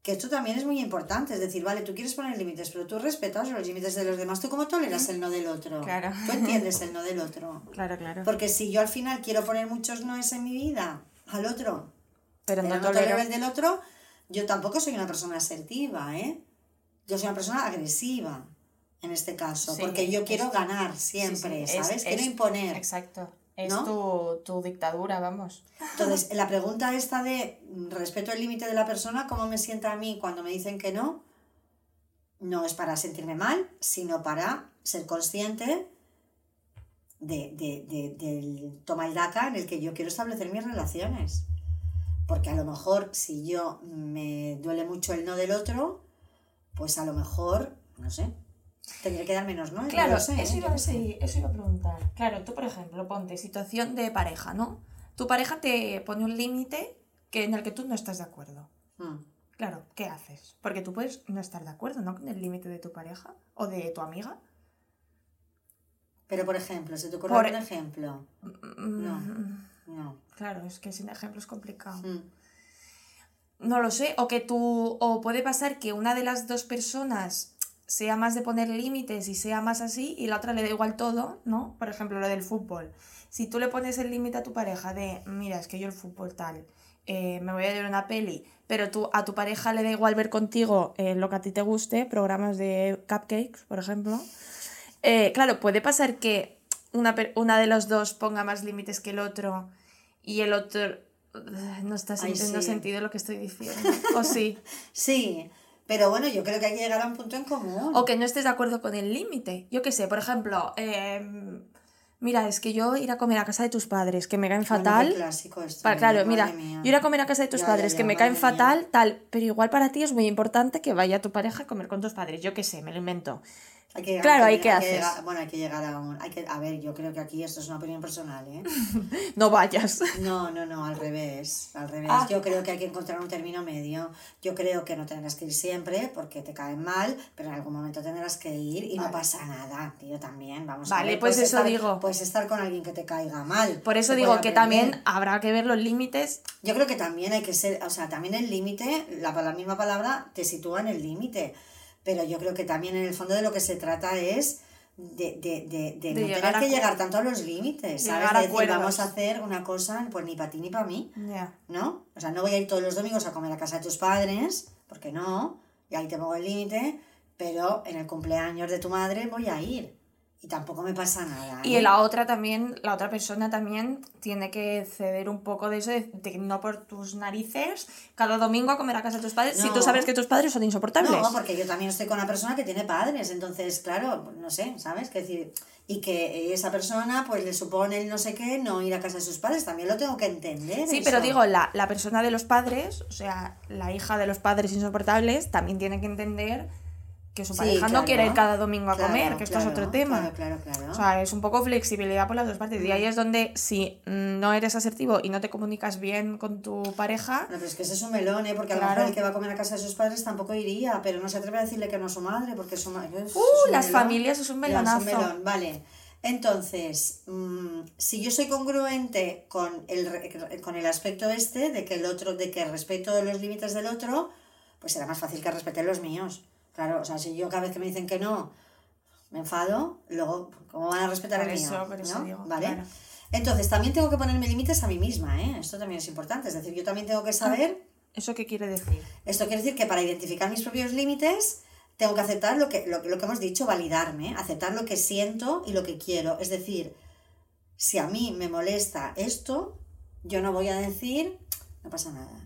Que esto también es muy importante, es decir, vale, tú quieres poner límites, pero tú respetas los límites de los demás. ¿Tú cómo toleras el no del otro? Claro. Tú entiendes el no del otro. Claro, claro. Porque si yo al final quiero poner muchos noes en mi vida al otro, Pero pero no no tolero tolero... el del otro, yo tampoco soy una persona asertiva, ¿eh? Yo soy una persona agresiva, en este caso, Sí, porque yo quiero ganar siempre, sí, ¿sabes? quiero es- imponer. Exacto. Es ¿no? tu, tu dictadura, vamos. Entonces, la pregunta esta de respeto el límite de la persona, ¿cómo me sienta a mí cuando me dicen que no? No es para sentirme mal, sino para ser consciente de, de- de- del toma y daca en el que yo quiero establecer mis relaciones. Porque a lo mejor si yo me duele mucho el no del otro, pues a lo mejor, no sé, tendré que dar menos no. Claro, sé, eso, ¿eh? iba decir, eso iba a preguntar. Claro, tú, por ejemplo, ponte situación de pareja, ¿no? Tu pareja te pone un límite que, en el que tú no estás de acuerdo. Mm. Claro, ¿qué haces? Porque tú puedes no estar de acuerdo, ¿no? Con el límite de tu pareja o de tu amiga. Pero por ejemplo, ¿se te ocurre Por- algún ejemplo? No. Mm, No. Claro, es que sin ejemplo es complicado. Mm. No lo sé, o que tú, o puede pasar que una de las dos personas sea más de poner límites y sea más así y la otra le da igual todo, ¿no? Por ejemplo, lo del fútbol. Si tú le pones el límite a tu pareja de, mira, es que yo el fútbol tal, eh, me voy a ver una peli, pero tú, a tu pareja le da igual ver contigo eh, lo que a ti te guste, programas de cupcakes, por ejemplo. Eh, claro, puede pasar que una, una de los dos ponga más límites que el otro y el otro no está sintiendo sí. sentido lo que estoy diciendo. O sí. Sí, pero bueno, yo creo que hay que llegar a un punto en común. O que no estés de acuerdo con el límite. Yo qué sé, por ejemplo, em, mira, es que yo ir a comer a casa de tus padres, que me caen Bueno, fatal. clásico esto, Pa- ¿eh? claro, mira, mía. yo ir a comer a casa de tus Ya, padres ya, que me caen mía. fatal, tal, pero igual para ti es muy importante que vaya tu pareja a comer con tus padres. Yo qué sé, me lo invento. Hay que, Claro, hay ¿ahí qué haces? llegar- bueno, hay que llegar a un... Hay que, a ver, yo creo que aquí esto es una opinión personal, ¿eh? No vayas. No, no, no, al revés, al revés. Ah. Yo creo que hay que encontrar un término medio. Yo creo que no tendrás que ir siempre porque te caen mal, pero en algún momento tendrás que ir y no Vale. pasa nada, tío, también. Vamos a Vale, ver, pues eso estar- digo. Puedes estar con alguien que te caiga mal. Por eso digo que también habrá que ver los límites. Yo creo que también hay que ser, o sea, también el límite, la, la misma palabra te sitúa en el límite, pero yo creo que también en el fondo de lo que se trata es de, de, de, de De no tener que llegar tanto a los límites, ¿sabes? De decir, vamos a hacer una cosa, pues ni para ti ni para mí. ¿no? O sea, no voy a ir todos los domingos a comer a casa de tus padres, porque no, y ahí te pongo el límite, pero en el cumpleaños de tu madre voy a ir. Y tampoco me pasa nada. Y ¿eh? la otra también, la otra persona también tiene que ceder un poco de eso, de, de no por tus narices, cada domingo a comer a casa de tus padres, si No. tú sabes que tus padres son insoportables. No, porque yo también estoy con una persona que tiene padres, entonces, claro, no sé, ¿sabes? Que decir, y que esa persona, pues le supone el no sé qué, no ir a casa de sus padres, también lo tengo que entender. Sí, eso. pero digo, la, la persona de los padres, o sea, la hija de los padres insoportables, también tiene que entender que su Sí, pareja claro. no quiere ir cada domingo a Claro, comer, que esto es otro tema. Claro, claro, claro. O sea, es un poco flexibilidad por las dos partes. Y ahí es donde si mm, no eres asertivo y no te comunicas bien con tu pareja, Bueno, pero es que ese es un melón, ¿eh? Porque a lo mejor el que va a comer a casa de sus padres tampoco iría, pero no se atreve a decirle que no a su madre, porque su madre... ¡uh! las familias es un Ya, es un melonazo. melón, vale. Entonces, mm, si yo soy congruente con el, con el aspecto este, de que el otro, de que respeto los límites del otro, pues será más fácil que respete los míos. Claro, o sea, si yo cada vez que me dicen que no, me enfado, luego, ¿cómo van a respetar Por el eso, mío? por eso ¿No? digo, ¿Vale? claro. Entonces, también tengo que ponerme límites a mí misma, ¿eh? Esto también es importante. Es decir, yo también tengo que saber ¿Eso qué quiere decir? esto quiere decir que para identificar mis propios límites tengo que aceptar lo que, lo, que- lo que hemos dicho, validarme, aceptar lo que siento y lo que quiero. Es decir, si a mí me molesta esto, yo no voy a decir, no pasa nada.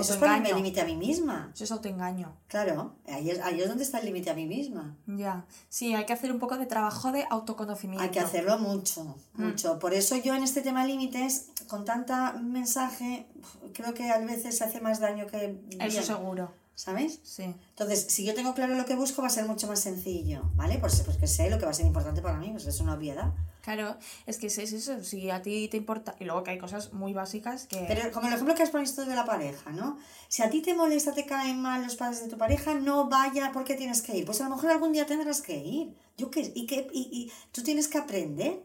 Eso es ponerme límite a mí misma. Eso es autoengaño. Claro, ahí es, ahí es donde está el límite a mí misma. Ya. Sí, hay que hacer un poco de trabajo de autoconocimiento. Hay que hacerlo mucho, Mm. mucho. Por eso yo en este tema límites, con tanta mensaje, creo que a veces se hace más daño que... Eso bien. seguro. ¿sabes? Sí. Entonces, si yo tengo claro lo que busco, va a ser mucho más sencillo, ¿vale? Pues porque sé lo que va a ser importante para mí, pues es una obviedad. Claro, es que es eso, si a ti te importa, y luego que hay cosas muy básicas que... Pero como el ejemplo que has puesto de la pareja, ¿no? Si a ti te molesta, te caen mal los padres de tu pareja, no vaya porque tienes que ir. Pues a lo mejor algún día tendrás que ir. Yo qué, y, que, y, y tú tienes que aprender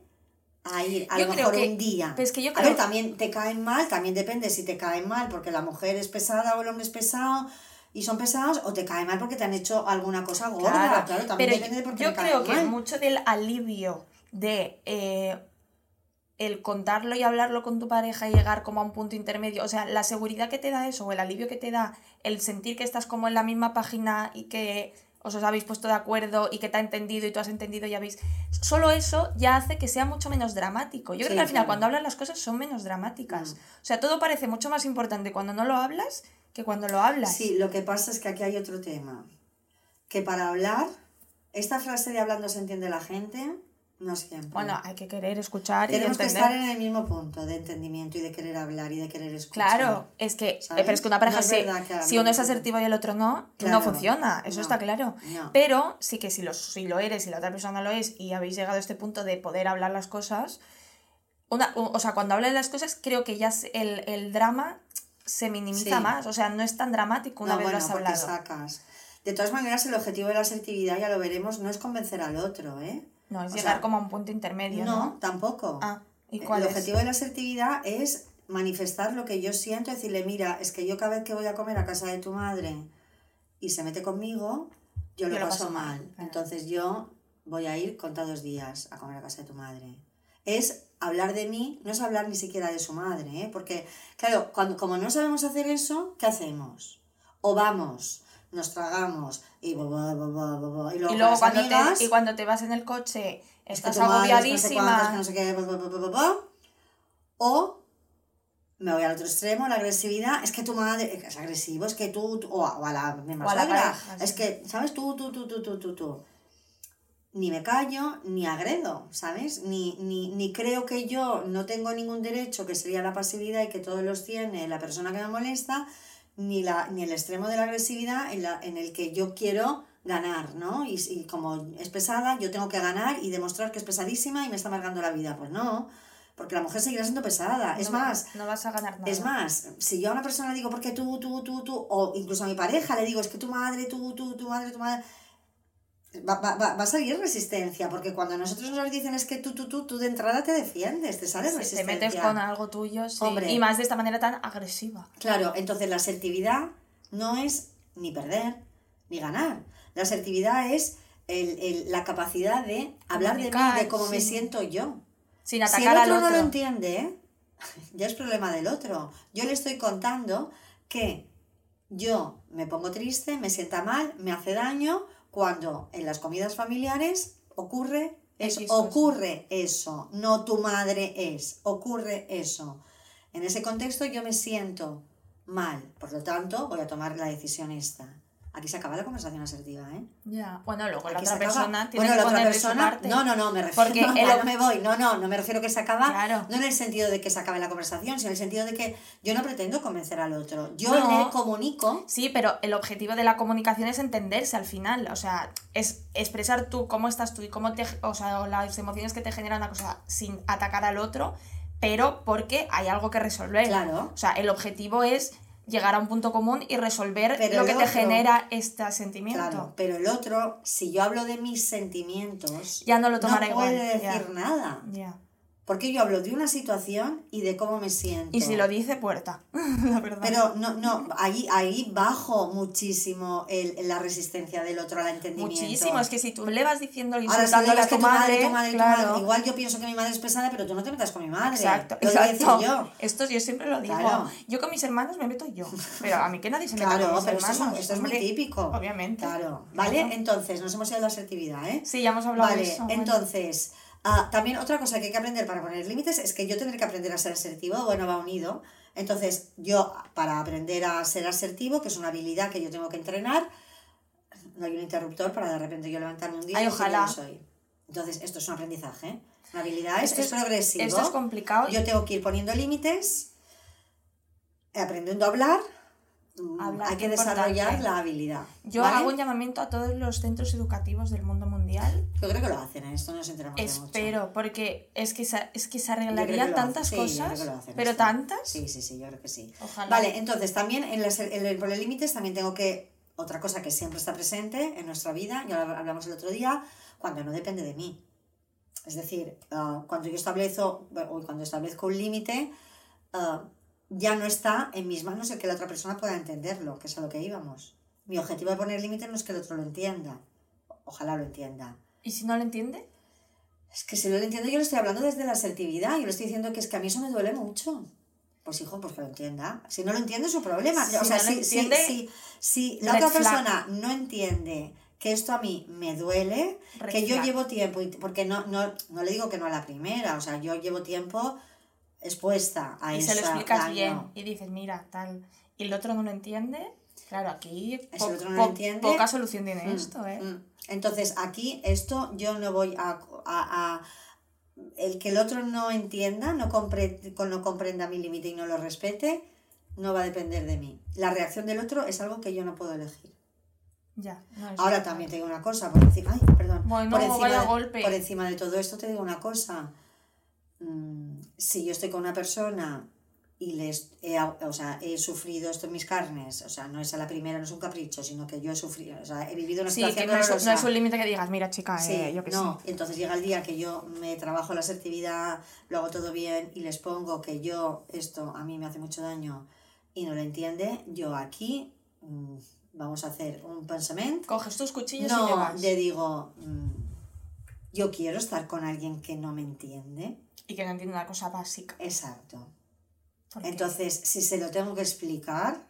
a ir, a Yo lo mejor que- un día. pues que yo A creo- ver, también te caen mal, también depende si te caen mal porque la mujer es pesada o el hombre es pesado y son pesados, o te caen mal porque te han hecho alguna cosa gorda. Claro, también pero depende de por qué yo te caen creo que mal. mucho del alivio de eh, el contarlo y hablarlo con tu pareja y llegar como a un punto intermedio, o sea, la seguridad que te da eso o el alivio que te da el sentir que estás como en la misma página y que os, os habéis puesto de acuerdo y que te ha entendido y tú has entendido y habéis... Solo eso ya hace que sea mucho menos dramático. Yo creo Sí, que al final claro. cuando hablas las cosas son menos dramáticas. Mm. O sea, todo parece mucho más importante cuando no lo hablas que cuando lo hablas. Sí, lo que pasa es que aquí hay otro tema. Que para hablar, esta frase de hablando se entiende la gente, no siempre. Bueno, hay que querer escuchar Tenemos y que entender. estar en el mismo punto de entendimiento y de querer hablar y de querer escuchar. Claro, es que, eh, ¿Sabes? pero es que una pareja, No que si uno es asertivo y el otro no, Claro, no funciona, eso no, está claro. no. Pero sí que si, lo, si lo eres y la otra persona lo es y habéis llegado a este punto de poder hablar las cosas, una, o sea, cuando hablan las cosas creo que ya el, el drama se minimiza Sí. más, o sea, no es tan dramático una vez bueno, lo has hablado. sacas. De todas maneras, el objetivo de la asertividad, ya lo veremos, no es convencer al otro, ¿eh? No, es o llegar sea, como a un punto intermedio, No, ¿no? tampoco. Ah, ¿y el es? objetivo de la asertividad es manifestar lo que yo siento, decirle, mira, es que yo cada vez que voy a comer a casa de tu madre y se mete conmigo, yo lo, Yo lo paso, paso mal. Entonces yo voy a ir contados días a comer a casa de tu madre. Es hablar de mí, no es hablar ni siquiera de su madre, ¿eh? porque, claro, cuando, como no sabemos hacer eso, ¿qué hacemos? O vamos, nos tragamos y, luego, Y cuando, amigas, te, y cuando te vas en el coche que estás no sé cuántas, agobiadísima. no sé qué, o me voy al otro extremo, la agresividad, es que tu madre es agresivo, es que tú, o, a, o a la misma O a la suegra, pareja, es que, ¿sabes? Tú, tú, tú, tú, tú, tú, tú. Ni me callo, ni agredo, ¿sabes? Ni, ni, ni creo que yo no tengo ningún derecho, que sería la pasividad y que todos los tiene la persona que me molesta, ni, la, ni el extremo de la agresividad en, la, en el que yo quiero ganar, ¿no? Y, y como es pesada, yo tengo que ganar y demostrar que es pesadísima y me está amargando la vida. Pues no, porque la mujer seguirá siendo pesada. es más, No vas a ganar nada. es más, si yo a una persona le digo, porque tú, tú, tú, tú, o incluso a mi pareja le digo, es que tu madre, tú, tú, tu madre, tu madre, va, va, va, va a salir resistencia, porque cuando nosotros nos dicen es que tú, tú, tú, tú de entrada te defiendes, te sale Si te resistencia. metes con algo tuyo, sí. Hombre. Y más de esta manera tan agresiva. Claro, entonces la asertividad no es ni perder ni ganar. La asertividad es el, el- la capacidad de hablar de mí, Comunicar, de cómo me sí. siento yo. Sin Si el atacar otro al otro. no lo entiende, ya es problema del otro. Yo le estoy contando que yo me pongo triste, me sienta mal, me hace daño cuando en las comidas familiares ocurre eso, X cosa. ocurre eso, no tu madre es, ocurre eso. En ese contexto yo me siento mal, por lo tanto voy a tomar la decisión esta. Aquí se acaba la conversación asertiva, ¿eh? Ya. Bueno, luego la Aquí otra persona tiene Bueno, que la otra persona. parte. No, no, no, me refiero. Porque no, el no me voy. No, no, no me refiero que se acaba. Claro. No en el sentido de que se acabe la conversación, sino en el sentido de que yo no pretendo convencer al otro. Yo No. le comunico. Sí, pero el objetivo de la comunicación es entenderse al final. O sea, es expresar tú cómo estás tú y cómo te. O sea, las emociones que te generan una cosa sin atacar al otro, pero porque hay algo que resolver. Claro. O sea, el objetivo es llegar a un punto común y resolver Pero lo que te genera este sentimiento. Claro. Pero el otro, si yo hablo de mis sentimientos, Ya no lo tomará no puede igual, decir ya. nada. Ya. Porque yo hablo de una situación y de cómo me siento. Y si lo dice, puerta. la verdad. Pero no, no, ahí, ahí bajo muchísimo el, la resistencia del otro al entendimiento. Muchísimo, es que si tú le vas diciendo insultándole a tu tu madre, madre, tu madre, tu claro. madre, igual yo pienso que mi madre es pesada, pero tú no te metas con mi madre. Exacto, Lo exacto. yo. Esto yo siempre lo digo. Claro. Yo con mis hermanos me meto yo. Pero a mí que nadie se meta Claro, con mis pero hermanos. es, esto es muy típico. Obviamente. Claro, ¿vale? Entonces, nos hemos ido a la asertividad, ¿eh? Sí, ya hemos hablado Vale, de eso. bueno. entonces, ah, también otra cosa que hay que aprender para poner límites es que yo tendré que aprender a ser asertivo, bueno, va unido. Entonces, yo, para aprender a ser asertivo, que es una habilidad que yo tengo que entrenar, no hay un interruptor para de repente yo levantarme un día Ay, y ojalá. soy. Entonces, esto es un aprendizaje, ¿eh? Una habilidad, es, Esto es es- progresivo. Esto es complicado. Yo tengo que ir poniendo límites, aprendiendo a hablar Hablar, hay que desarrollar importante. la habilidad. Yo ¿vale? hago un llamamiento a todos los centros educativos del mundo mundial. Yo creo que lo hacen, en esto nos enteramos de mucho. Espero, porque es que se, es que se arreglarían tantas hacen. Sí, cosas, lo hacen pero esto. tantas. Sí, sí, sí, yo creo que sí. Ojalá. Vale, entonces también en, las, en el por el límites también tengo que, otra cosa que siempre está presente en nuestra vida, ya lo hablamos el otro día, cuando no depende de mí. Es decir, ah, cuando yo establezco, cuando establezco un límite, ah, ya no está en mis manos el que la otra persona pueda entenderlo, que es a lo que íbamos. Mi objetivo de poner límites no es que el otro lo entienda. Ojalá lo entienda. ¿Y si no lo entiende? Es que si no lo entiendo, yo lo estoy hablando desde la asertividad. Yo le estoy diciendo que es que a mí eso me duele mucho. Pues hijo, pues que lo entienda. Si no lo entiende, es su problema. Si o sea, no si, si- entiende, si- si la otra flag. persona no entiende que esto a mí me duele, Red que yo llevo tiempo, porque no, no, no le digo que no a la primera, o sea, yo llevo tiempo expuesta a y se lo explicas daño. bien y dices, mira, tal. Y el otro no lo entiende. Claro, aquí po- el otro no po- lo entiende, poca solución tiene Mm, esto, ¿eh? mm. Entonces, aquí esto yo no voy a, a- a- El que el otro no entienda, no, compre, no comprenda mi límite y no lo respete, no va a depender de mí. La reacción del otro es algo que yo no puedo elegir. Ya. no, Ahora también te digo una cosa, por encima, ay, perdón, Bueno, por, encima de, golpe. por encima de todo esto te digo una cosa. Mm, si yo estoy con una persona y les he, o sea, he sufrido esto en mis carnes, o sea, no es a la primera, no es un capricho, sino que yo he sufrido, o sea, he vivido una Sí, que situación no es, no dolorosa. es un límite que digas, mira, chica, Sí, eh, yo que no, entonces llega el día que yo me trabajo la asertividad, lo hago todo bien y les pongo que yo, esto a mí me hace mucho daño y no lo entiende, yo aquí mm, vamos a hacer un pensamiento. Coges tus cuchillos y te vas. le digo, mm, yo quiero estar con alguien que no me entiende. Y que no entiende una cosa básica. Exacto. Entonces, si se lo tengo que explicar,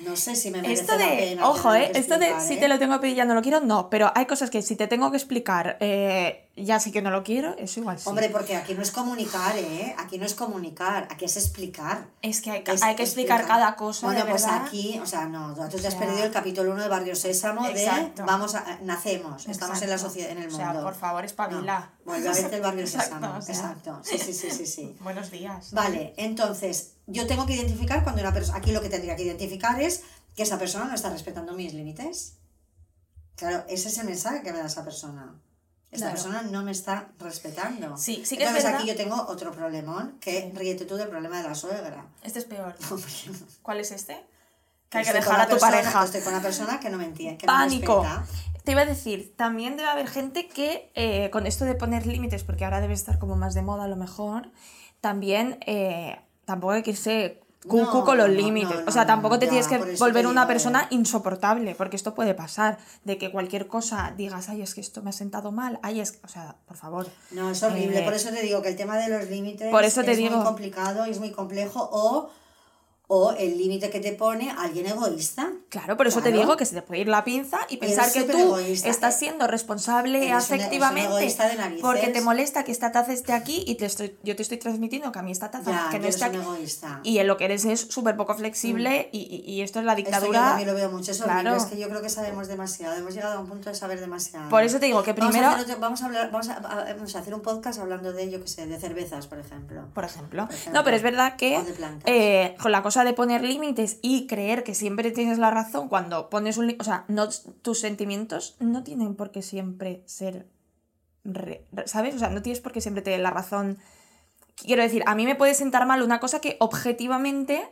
no sé si me merece Esto la de, pena ojo, eh, esto de si ¿eh? te lo tengo que pedir ya no lo quiero, no, pero hay cosas que si te tengo que explicar, eh, ya sí que no lo quiero, eso igual sí. Hombre, porque aquí no es comunicar, ¿eh? Aquí no es comunicar, aquí es explicar. es que hay, que- Es hay que explicar explicar. cada cosa, Bueno, de pues verdad. aquí, o sea, no, tú te has O perdido el capítulo 1 de Barrio Sésamo Exacto. de vamos a, nacemos, estamos en la Exacto. sociedad, en el O mundo. sea, por favor, espabila. No, vuelve a verte el Barrio Exacto, Sésamo. o sea. Exacto. Sí, sí, sí, sí, sí. Buenos días. Vale, entonces, yo tengo que identificar cuando una persona, aquí lo que tendría que identificar es que esa persona no está respetando mis límites. Claro, ese es el mensaje que me da esa persona. Esta Claro. persona no me está respetando. Sí, sí que es Entonces verdad. aquí yo tengo otro problemón, que ríete tú del problema de la suegra. Este es peor. ¿Cuál es este? Que hay que dejar a tu persona- pareja. Estoy con una persona que no me entiende, que no me Pánico. respeta. Te iba a decir, también debe haber gente que eh, con esto de poner límites, porque ahora debe estar como más de moda a lo mejor, también eh, tampoco hay que irse cucu No, con los no, límites. no, o sea, tampoco te ya, tienes que volver una persona eh. insoportable, porque esto puede pasar, de que cualquier cosa digas, ay, es que esto me ha sentado mal, ay, es, o sea, por favor. No, es horrible. Eh, por eso te digo que el tema de los límites Por eso te es digo. muy complicado y es muy complejo. O, o el límite que te pone alguien egoísta. Claro, por eso te Claro. digo que se te puede ir la pinza y pensar que tú egoísta. estás siendo responsable Eres afectivamente de porque te molesta que esta taza esté aquí y te estoy, yo te estoy transmitiendo que a mí esta taza Ya, que no está aquí. egoísta. Y en lo que eres es súper poco flexible y, y- y esto es la Esto yo dictadura. también lo veo mucho. Claro. Es que yo creo que sabemos demasiado. Hemos llegado a un punto de saber demasiado. Por eso te digo que Vamos a primero, hacer Vamos a, hablar, vamos a, vamos a hacer un podcast hablando de, yo qué sé, de cervezas, por ejemplo. por ejemplo, ejemplo, no, pero es verdad que eh, con la cosa de poner límites y creer que siempre tienes la razón cuando pones un límite, o sea, no, tus sentimientos no tienen por qué siempre ser, re- ¿sabes? O sea, no tienes por qué siempre tener la razón. Quiero decir, a mí me puede sentar mal una cosa que objetivamente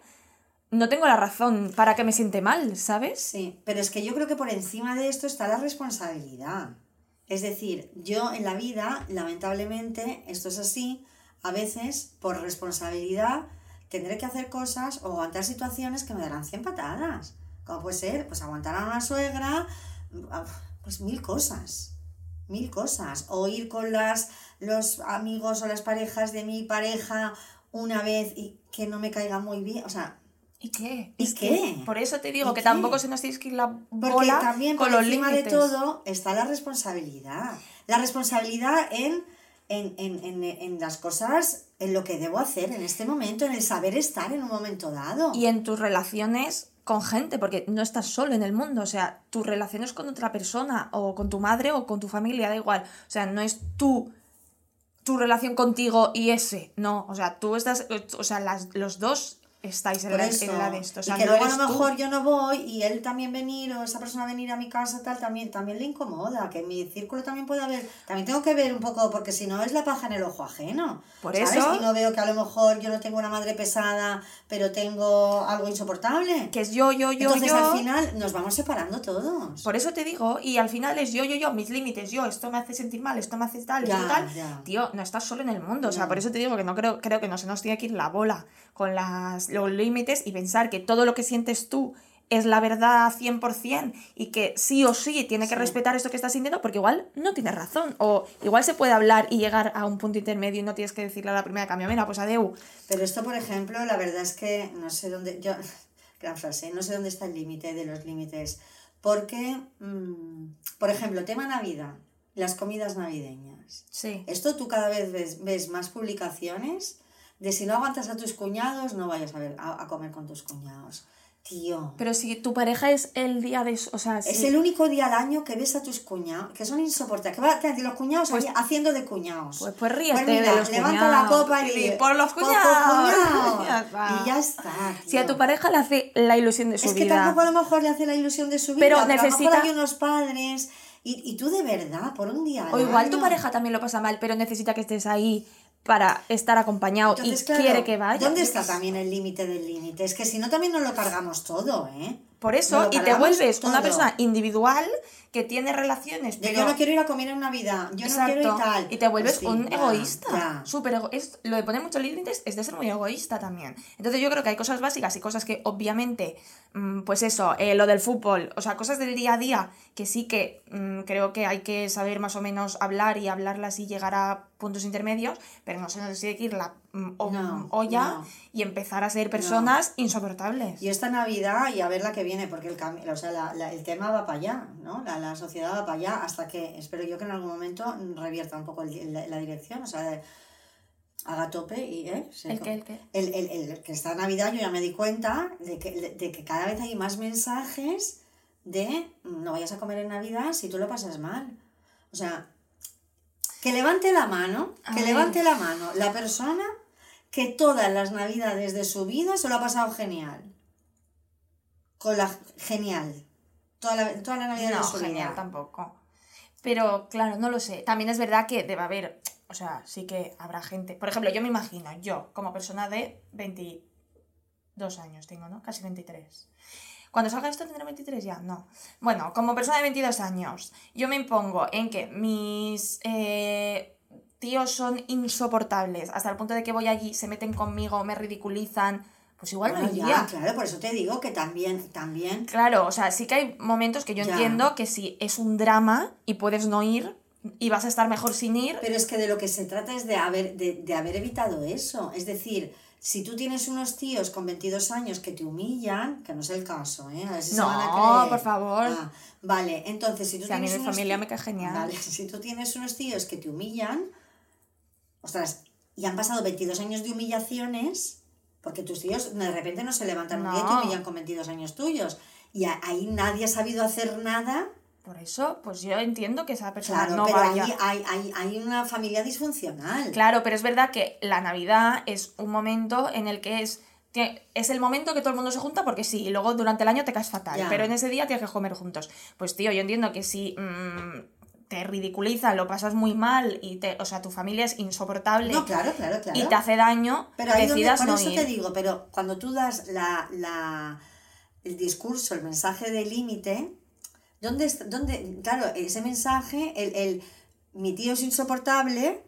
no tengo la razón para que me siente mal, ¿sabes? Sí, pero es que yo creo que por encima de esto está la responsabilidad. Es decir, yo en la vida, lamentablemente, esto es así, a veces por responsabilidad tendré que hacer cosas o aguantar situaciones que me darán 100 patadas. Como puede ser, pues aguantar a una suegra, pues mil cosas, mil cosas. O ir con las, los amigos o las parejas de mi pareja una vez y que no me caiga muy bien. O sea, ¿Y qué? ¿Y qué? por eso te digo ¿Y que qué? tampoco se nos tiene que ir la Porque bola también con por los encima límites. de todo está la responsabilidad. La responsabilidad en, en, en, en, en las cosas, en lo que debo hacer en este momento, en el saber estar en un momento dado. y en tus relaciones con gente, porque no estás solo en el mundo, o sea, tus relaciones con otra persona o con tu madre o con tu familia, da igual, o sea, no es tú tu relación contigo y ese, no, o sea, tú estás, o sea, las, los dos estáis en la, en la de esto. O sea, y que no luego a lo tú. mejor yo no voy y él también venir o esa persona venir a mi casa tal también también le incomoda que en mi círculo también puede haber también tengo que ver un poco porque si no es la paja en el ojo ajeno Por ¿sabes? eso- y no veo que a lo mejor yo no tengo una madre pesada pero tengo algo insoportable Que es yo, yo, yo, entonces yo. al final nos vamos separando todos Por eso te digo, y al final es yo, yo, yo, mis límites, yo, esto me hace sentir mal, esto me hace tal, esto Ya, tal. ya. Tío, no estás solo en el mundo. O sea, por eso te digo que no creo, creo que no se nos tiene que ir la bola con las, los límites y pensar que todo lo que sientes tú es la verdad 100% y que sí o sí tiene que Sí. respetar esto que estás sintiendo porque igual no tienes razón o igual se puede hablar y llegar a un punto intermedio y no tienes que decirle a la primera cambio, mira, pues adeu. Pero esto, por ejemplo, la verdad es que no sé dónde, yo, gran frase, no sé dónde está el límite de los límites. Porque, mm, por ejemplo, tema Navidad, las comidas navideñas. Sí. Esto tú cada vez ves, ves más publicaciones de si no aguantas a tus cuñados, no vayas a, ver, a, a comer con tus cuñados. Tío. Pero si tu pareja es el día de... O sea, Es si- el único día al año que ves a tus cuñados, que son insoportables. Que va que los cuñados Pues- haciendo de cuñados. Pues, pues ríete mira, de los levanta la cuñados. copa y, por los "Por cuñados". cuñados. Ya está. Y ya está. Si a tío. tu pareja le hace la ilusión de su Es que vida. tampoco a lo mejor le hace la ilusión de su vida, Pero pero, a lo necesita- mejor hay unos padres y, y tú de verdad, por un día. O igual tu año. pareja también lo pasa mal, pero necesita que estés ahí para estar acompañado Entonces, y claro, quiere que vaya. ¿Dónde está también el límite del límite? Es que si no, también nos lo cargamos todo, ¿eh? Por eso, y te vuelves una persona individual que tiene relaciones. Pero- yo no quiero ir a comer en Navidad, yo no quiero ir tal. Y te vuelves Pues sí, un ya, egoísta. Súper ego- es- Lo de poner muchos límites es de ser muy egoísta también. Entonces yo creo que hay cosas básicas y cosas que obviamente, mm, pues eso, eh, lo del fútbol, o sea, cosas del día a día que sí que mm, creo que hay que saber más o menos hablar y hablarlas y llegar a puntos intermedios, pero no se nos tiene que ir la o- No, olla no. y empezar a ser personas insoportables. Y esta Navidad y a ver la que viene, porque el, cami- o sea, la- la- el tema va para allá, ¿no? La, la sociedad va para allá hasta que espero yo que en algún momento revierta un poco el- la, la dirección, o sea, haga tope y, ¿eh? Se- ¿El qué, el qué? El, el- el- que esta Navidad yo ya me di cuenta de que, de que cada vez hay más mensajes de no vayas a comer en Navidad si tú lo pasas mal. O sea, que levante la mano, A que ver. levante la mano la persona que todas las Navidades de su vida se lo ha pasado genial. Con la genial. Toda la, toda la Navidad No, de su genial vida. tampoco. Pero claro, no lo sé. También es verdad que debe haber, o sea, sí que habrá gente. Por ejemplo, yo me imagino, yo, como persona de 22 años tengo, ¿no? Casi 23. Cuando salga esto tendré 23 ya, no. Bueno, como persona de 22 años, yo me impongo en que mis eh, tíos son insoportables, hasta el punto de que voy allí, se meten conmigo, me ridiculizan, pues igual no Bueno, iría. ya, claro, por eso te digo que también, también Claro, o sea, sí que hay momentos que yo Ya. entiendo que si es un drama y puedes no ir y vas a estar mejor sin ir, Pero es que de lo que se trata es de haber, de, de haber evitado eso. Es decir, si tú tienes unos tíos con 22 años que te humillan, que no es el caso, ¿eh? A ver si se No, van a creer. por favor. Ah, vale, entonces si tú Si a mí tienes mi familia ti- me cae genial. Vale, si tú tienes unos tíos que te humillan, ostras, y han pasado 22 años de humillaciones, porque tus tíos de repente no se levantan un día y te No. humillan con 22 años tuyos. Y ahí nadie ha sabido hacer nada por eso, pues yo entiendo que esa persona Claro, no pero vaya. hay, hay, hay una familia disfuncional. Claro, pero es verdad que la Navidad es un momento en el que es es el momento que todo el mundo se junta porque sí, y luego durante el año te caes fatal, Ya. pero en ese día tienes que comer juntos. Pues tío, yo entiendo que si mm, te ridiculizan, lo pasas muy mal y te, o sea, tu familia es insoportable No, claro, claro, claro. y te hace daño, Pero ahí donde, decidas por no eso ir. te digo, pero cuando tú das la, la, el discurso, el mensaje de límite, ¿dónde, dónde, claro, ese mensaje, el, el mi tío es insoportable,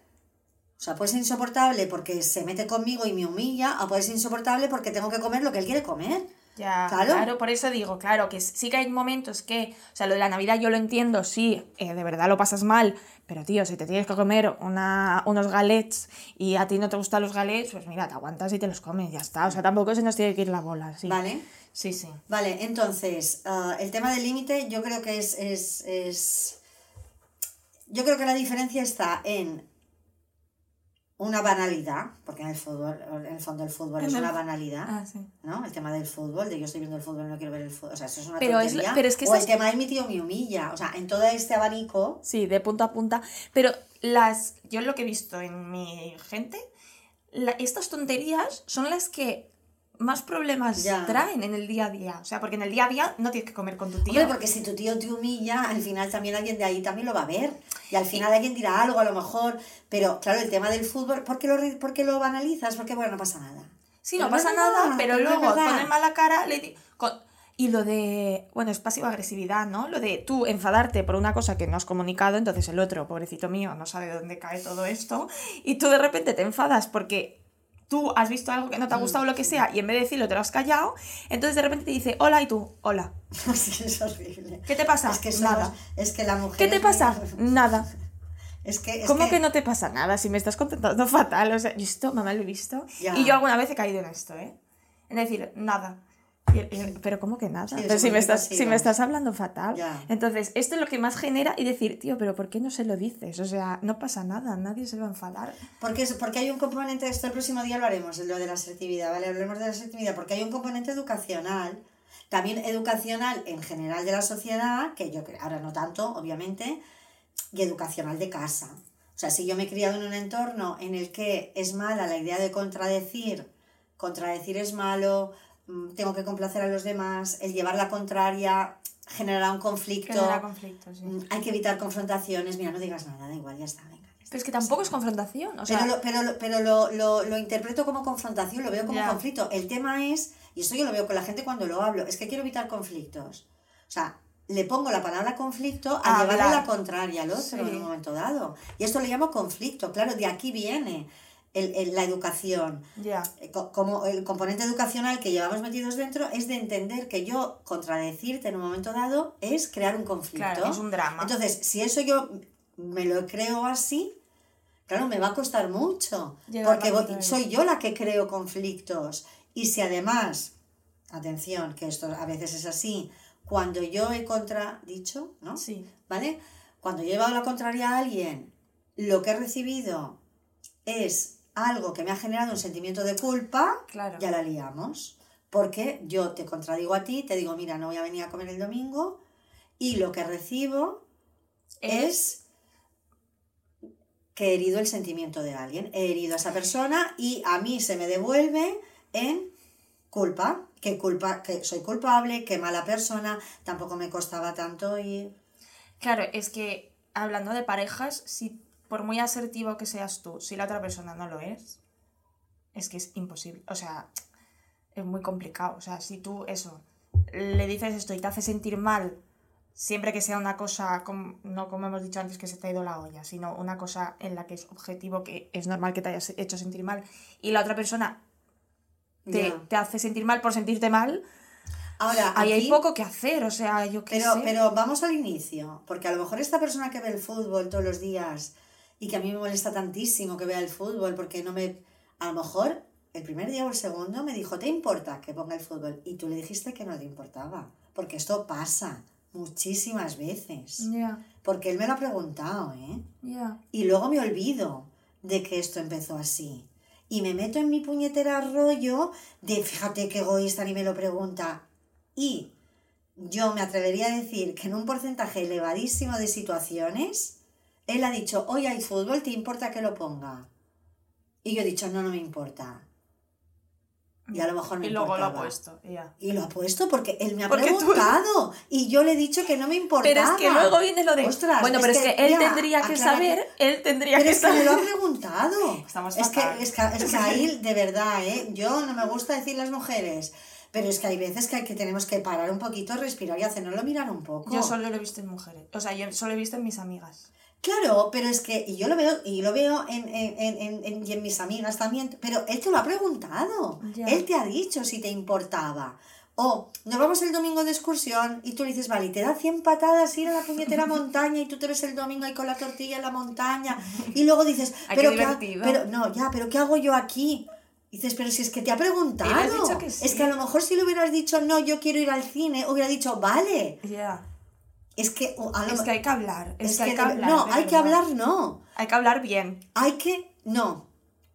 o sea, puede ser insoportable porque se mete conmigo y me humilla, o puede ser insoportable porque tengo que comer lo que él quiere comer. Ya, Claro. claro. por eso digo, claro, que sí que hay momentos que, o sea, lo de la Navidad yo lo entiendo, sí, eh, de verdad lo pasas mal, pero tío, si te tienes que comer una, unos galets y a ti no te gustan los galets, pues mira, te aguantas y te los comes, ya está, o sea, tampoco se nos tiene que ir la bola, sí. ¿Vale? Sí, sí. Vale, entonces, ah, el tema del límite yo creo que es, es, es... Yo creo que la diferencia está en una banalidad, porque en el fútbol, en el fondo el fútbol es una banalidad, Ah, sí. ¿no? El tema del fútbol, de yo estoy viendo el fútbol y no quiero ver el fútbol, o sea, eso es una Pero es- tontería. pero es que o el esas- tema de mi tío me humilla, o sea, en todo este abanico... Sí, de punta a punta. Pero las. Yo lo que he visto en mi gente, la- estas tonterías son las que más problemas Ya. traen en el día a día. O sea, porque en el día a día no tienes que comer con tu tío. Hombre, porque si tu tío te humilla, al final también alguien de ahí también lo va a ver. Y al final alguien dirá algo a lo mejor. Pero claro, el tema del fútbol, ¿por qué lo, por qué lo banalizas? Porque bueno, no pasa nada. Sí, no pasa nada, pero luego poner mala cara le con- Y lo de, bueno, es pasivo-agresividad, ¿no? Lo de tú enfadarte por una cosa que no has comunicado, entonces el otro, pobrecito mío, no sabe de dónde cae todo esto, y tú de repente te enfadas porque tú has visto algo que no te ha gustado, lo que sea, y en vez de decirlo te lo has callado, entonces de repente te dice, hola, y tú, hola. Sí, es horrible. ¿Qué te pasa? Es que somos- Nada. es que la mujer. ¿Qué te pasa? Nada. Es que. es ¿Cómo que... no te pasa nada? Si me estás contentando fatal. O sea, yo esto, mamá, lo he visto. Ya. Y yo alguna vez he caído en esto, ¿eh? En decir, nada. Y- pero ¿cómo que nada? Sí, pero si me, estás, si me estás hablando fatal. Ya. Entonces, esto es lo que más genera y decir, tío, pero ¿por qué no se lo dices? O sea, no pasa nada, nadie se va a enfadar. Porque, es- porque hay un componente de esto, el próximo día lo haremos, lo de la asertividad, ¿vale? Hablaremos de la asertividad, porque hay un componente educacional, también educacional en general de la sociedad, que yo creo, ahora no tanto, obviamente, y educacional de casa. O sea, si yo me he criado en un entorno en el que es mala la idea de contradecir, contradecir es malo, tengo que complacer a los demás, el llevar la contraria generará un conflicto, Genera conflictos, sí. mm, hay que evitar confrontaciones, mira, no digas nada, da igual, ya está, venga. ya está. Pero es que tampoco es confrontación. O sea, Pero, lo, pero, lo, pero lo, lo, lo interpreto como confrontación, lo veo como Ya. conflicto. El tema es, y esto yo lo veo con la gente cuando lo hablo, es que quiero evitar conflictos. O sea, le pongo la palabra conflicto a A llevarle la contraria al otro Sí. en un momento dado. Y esto le llamo conflicto. Claro, de aquí viene el- el- la educación. Eh, co- Como el componente educacional que llevamos metidos dentro es de entender que yo contradecirte en un momento dado es crear un conflicto. Claro, es un drama. Entonces, si eso yo me lo creo así, claro, me va a costar mucho. Porque voy- soy yo la que creo conflictos. Y si además, atención, que esto a veces es así, cuando yo he contradicho, ¿no? Sí. ¿Vale? Cuando yo he llevado la contraria a alguien, lo que he recibido es algo que me ha generado un sentimiento de culpa, Claro. ya la liamos. Porque yo te contradigo a ti, te digo, mira, no voy a venir a comer el domingo, y lo que recibo es que he herido el sentimiento de alguien, he herido a esa persona y a mí se me devuelve en culpa, que culpa, que soy culpable, que mala persona, tampoco me costaba tanto y Claro, es que hablando de parejas, si por muy asertivo que seas tú, si la otra persona no lo es, es que es imposible. O sea, es muy complicado. O sea, si tú eso, le dices esto y te hace sentir mal, siempre que sea una cosa, com- no como hemos dicho antes, que se te ha ido la olla, sino una cosa en la que es objetivo, que es normal que te hayas hecho sentir mal, y la otra persona te, Ya. te hace sentir mal por sentirte mal, Ahora, ahí hay poco que hacer. O sea, yo qué Pero, sé. pero vamos al inicio, porque a lo mejor esta persona que ve el fútbol todos los días y que a mí me molesta tantísimo que vea el fútbol porque no me... A lo mejor el primer día o el segundo me dijo, ¿te importa que ponga el fútbol? Y tú le dijiste que no te importaba, porque esto pasa muchísimas veces, porque él me lo ha preguntado, ¿eh? Y luego me olvido de que esto empezó así. Y me meto en mi puñetera rollo de, fíjate qué egoísta ni me lo pregunta. Y yo me atrevería a decir que en un porcentaje elevadísimo de situaciones, él ha dicho, hoy hay fútbol, ¿te importa que lo ponga? Y yo he dicho, no, no me importa. Y a lo mejor me Y luego lo ha importaba. puesto, ya. Y lo ha puesto porque él me ha Porque tú- preguntado. Y yo le he dicho que no me importaba. Pero es que luego viene lo de. Ostras, bueno, pero es que, él ya, tendría que saber, él tendría Pero que es que me lo ha saber. preguntado. Estamos es, que, es, que, es que ahí, de verdad, ¿eh? yo no me gusta decir las mujeres, pero es que hay veces que, hay que tenemos que parar un poquito, respirar y hacernoslo mirar un poco. Yo solo lo he visto en mujeres. O sea, yo solo he visto en mis amigas. Claro, pero es que y yo lo veo, y lo veo en, en, en, en- y en mis amigas también, pero él te lo ha preguntado. Ya. Él te ha dicho si te importaba. O nos vamos el domingo de excursión y tú le dices, vale, y te da 100 patadas ir a la puñetera montaña y tú te ves el domingo ahí con la tortilla en la montaña y luego dices, pero qué ¿qué pero no, ya, pero ¿qué hago yo aquí? Dices, pero si es que te ha preguntado. Que sí. Es que a lo mejor si le hubieras dicho, no, yo quiero ir al cine, hubiera dicho, vale. Ya. Es que lo Es que hay que hablar. Es, es que hay que hablar. no, hay que hablar, no. Hay que hablar bien. Hay que, no.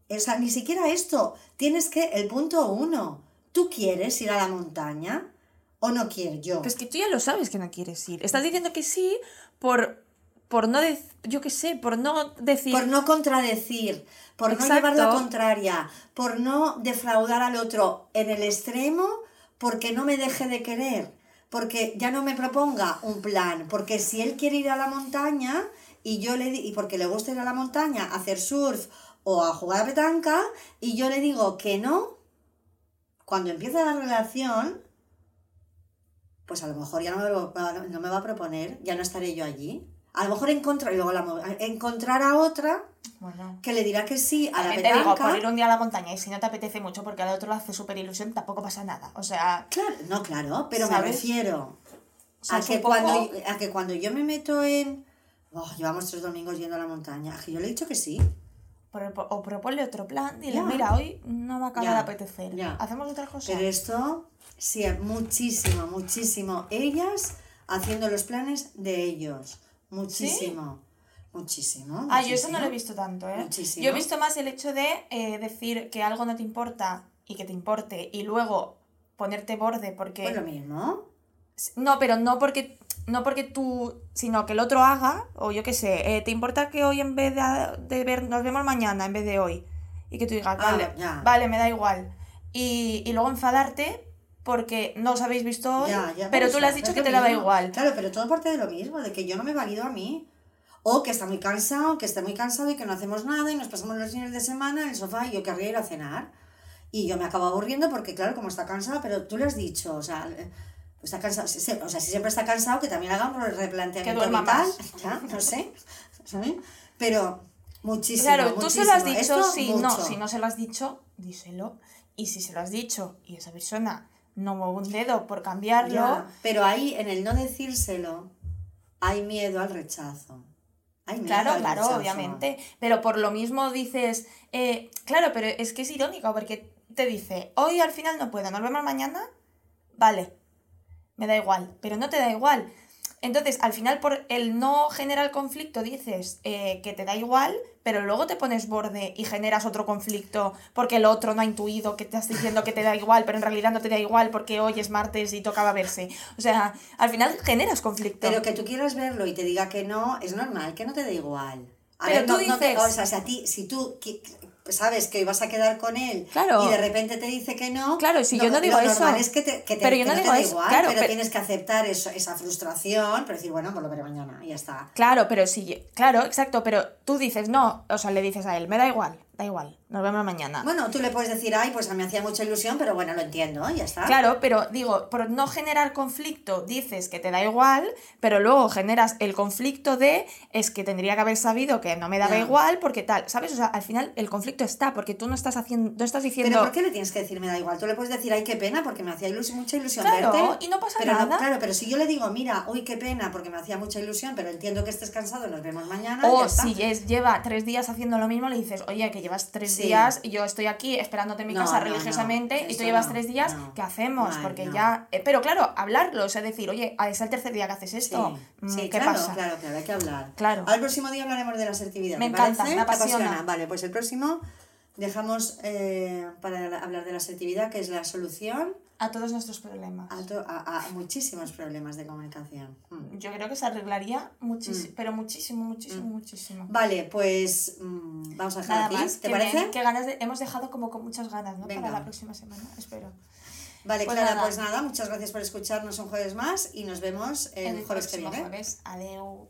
O sea, ni siquiera esto. Tienes que, el punto uno, ¿tú quieres ir a la montaña o no quieres yo? Pues que tú ya lo sabes que no quieres ir. Estás diciendo que sí por, por no, dec- yo qué sé, por no decir... Por no contradecir, por Exacto. no llevar la contraria, por no defraudar al otro en el extremo, porque no me deje de querer, porque ya no me proponga un plan, porque si él quiere ir a la montaña y yo le y porque le gusta ir a la montaña a hacer surf o a jugar a petanca y yo le digo que no, cuando empieza la relación, pues a lo mejor ya no me, va a proponer, ya no estaré yo allí. A lo mejor encontrar, y luego encontrar a otra Bueno, que le dirá que sí a la también te digo, petanca. por ir un día a la montaña y si no te apetece mucho porque al otro le hace súper ilusión, tampoco pasa nada. O sea, Claro, no, claro, pero me ¿Sabes? refiero o sea, a que, poco- cuando, a que cuando yo me meto en... Oh, llevamos tres domingos yendo a la montaña. Que yo le he dicho que sí. Pro- O proponle otro plan, dile, Ya. mira, hoy no me acaba Ya, de apetecer. ya. Hacemos otra cosa. Pero esto, sí, muchísimo, muchísimo. Ellas haciendo los planes de ellos. Muchísimo. Muchísimo. Ah, yo eso no lo he visto tanto, ¿eh? Muchísimo. Yo he visto más el hecho de eh, decir que algo no te importa y que te importe y luego ponerte borde porque... Pues lo mismo. No, pero no porque, no porque tú, sino que el otro haga, o yo qué sé, eh, ¿te importa que hoy en vez de, de ver, nos vemos mañana en vez de hoy? Y que tú digas, Ah, vale, ya. vale, me da igual. Y, y luego enfadarte porque no os habéis visto hoy, pero tú le has dicho que te mismo. igual. Claro, pero todo parte de lo mismo, de que yo no me valido a mí. O que está muy cansado, que está muy cansado y que no hacemos nada y nos pasamos los fines de semana en el sofá y yo querría ir a cenar. Y yo me acabo aburriendo porque, claro, como está cansado, pero tú le has dicho, o sea, eh, está cansado, o sea, si siempre está cansado, que también haga un replanteamiento vital. más. Ya, no sé, ¿sabes? Pero muchísimo, Claro, tú se lo has dicho, Esto, si no, si no se lo has dicho, díselo. Y si se lo has dicho y esa persona no mueve un dedo por cambiarlo, Ya, pero ahí, en el no decírselo, hay miedo al rechazo. Claro, claro, obviamente. Pero por lo mismo dices, eh, claro, pero es que es irónico porque te dice, hoy al final no puedo, nos vemos mañana, vale, me da igual, pero no te da igual. Entonces, al final, por el no generar conflicto, dices eh, que te da igual, pero luego te pones borde y generas otro conflicto porque el otro no ha intuido que te estás diciendo que te da igual, pero en realidad no te da igual porque hoy es martes y tocaba verse. O sea, al final generas conflicto. Pero que tú quieras verlo y te diga que no, es normal, que no te dé igual. A Pero ver, tú no, no te- dices- o sea, si, a ti, si tú sabes que hoy vas a quedar con él Claro. y de repente te dice que no, Claro, si yo no digo lo eso. normal es que te, que te, Pero yo no te digo dé eso, igual, claro, pero pero- tienes que aceptar eso, esa frustración, pero decir, bueno, pues lo veré mañana y ya está. Claro, pero si. Claro, exacto, pero tú dices no, o sea, le dices a él, me da igual, da igual, nos vemos mañana. Bueno, tú le puedes decir, ay, pues a mí me hacía mucha ilusión, pero bueno, lo entiendo, ya está. Claro, pero digo, por no generar conflicto, dices que te da igual, pero luego generas el conflicto de es que tendría que haber sabido que no me daba igual, porque tal, ¿sabes? O sea, al final el conflicto está, porque tú no estás haciendo, no estás diciendo. Pero ¿por qué le tienes que decir me da igual? Tú le puedes decir, ay, qué pena, porque me hacía ilusión, mucha ilusión Claro, verte. y no pasa pero nada. claro, pero si yo le digo, mira, uy, qué pena, porque me hacía mucha ilusión, pero entiendo que estés cansado, nos vemos mañana. ya O está. si es- lleva tres días haciendo lo mismo, le dices, oye, que llevas tres Sí. días y yo estoy aquí esperándote en mi No, casa no, religiosamente no, y tú llevas tres días. ¿qué hacemos? Mal, Porque ya... eh, pero claro, hablarlo, o sea, decir, oye, ah, es el tercer día que haces Sí, esto. Mm, sí, ¿Qué claro, pasa? claro, claro, hay que hablar. Claro. Al próximo día hablaremos de la asertividad. Me ¿te encanta, me ¿Te apasiona. Vale, pues el próximo dejamos eh, para la- hablar de la asertividad, que es la solución A todos nuestros problemas. a, to- a- a muchísimos problemas de comunicación. Mm. Yo creo que se arreglaría muchísimo, pero muchísimo, muchísimo, muchísimo. Vale, pues mm, vamos a dejar Nada aquí. más. ¿Te parece? qué ganas de- hemos dejado como con muchas ganas, ¿no? Venga. Para la próxima semana, espero. Vale, Pues Clara, nada. pues nada, muchas gracias por escucharnos un jueves más y nos vemos el, el jueves que viene. jueves. Adeu.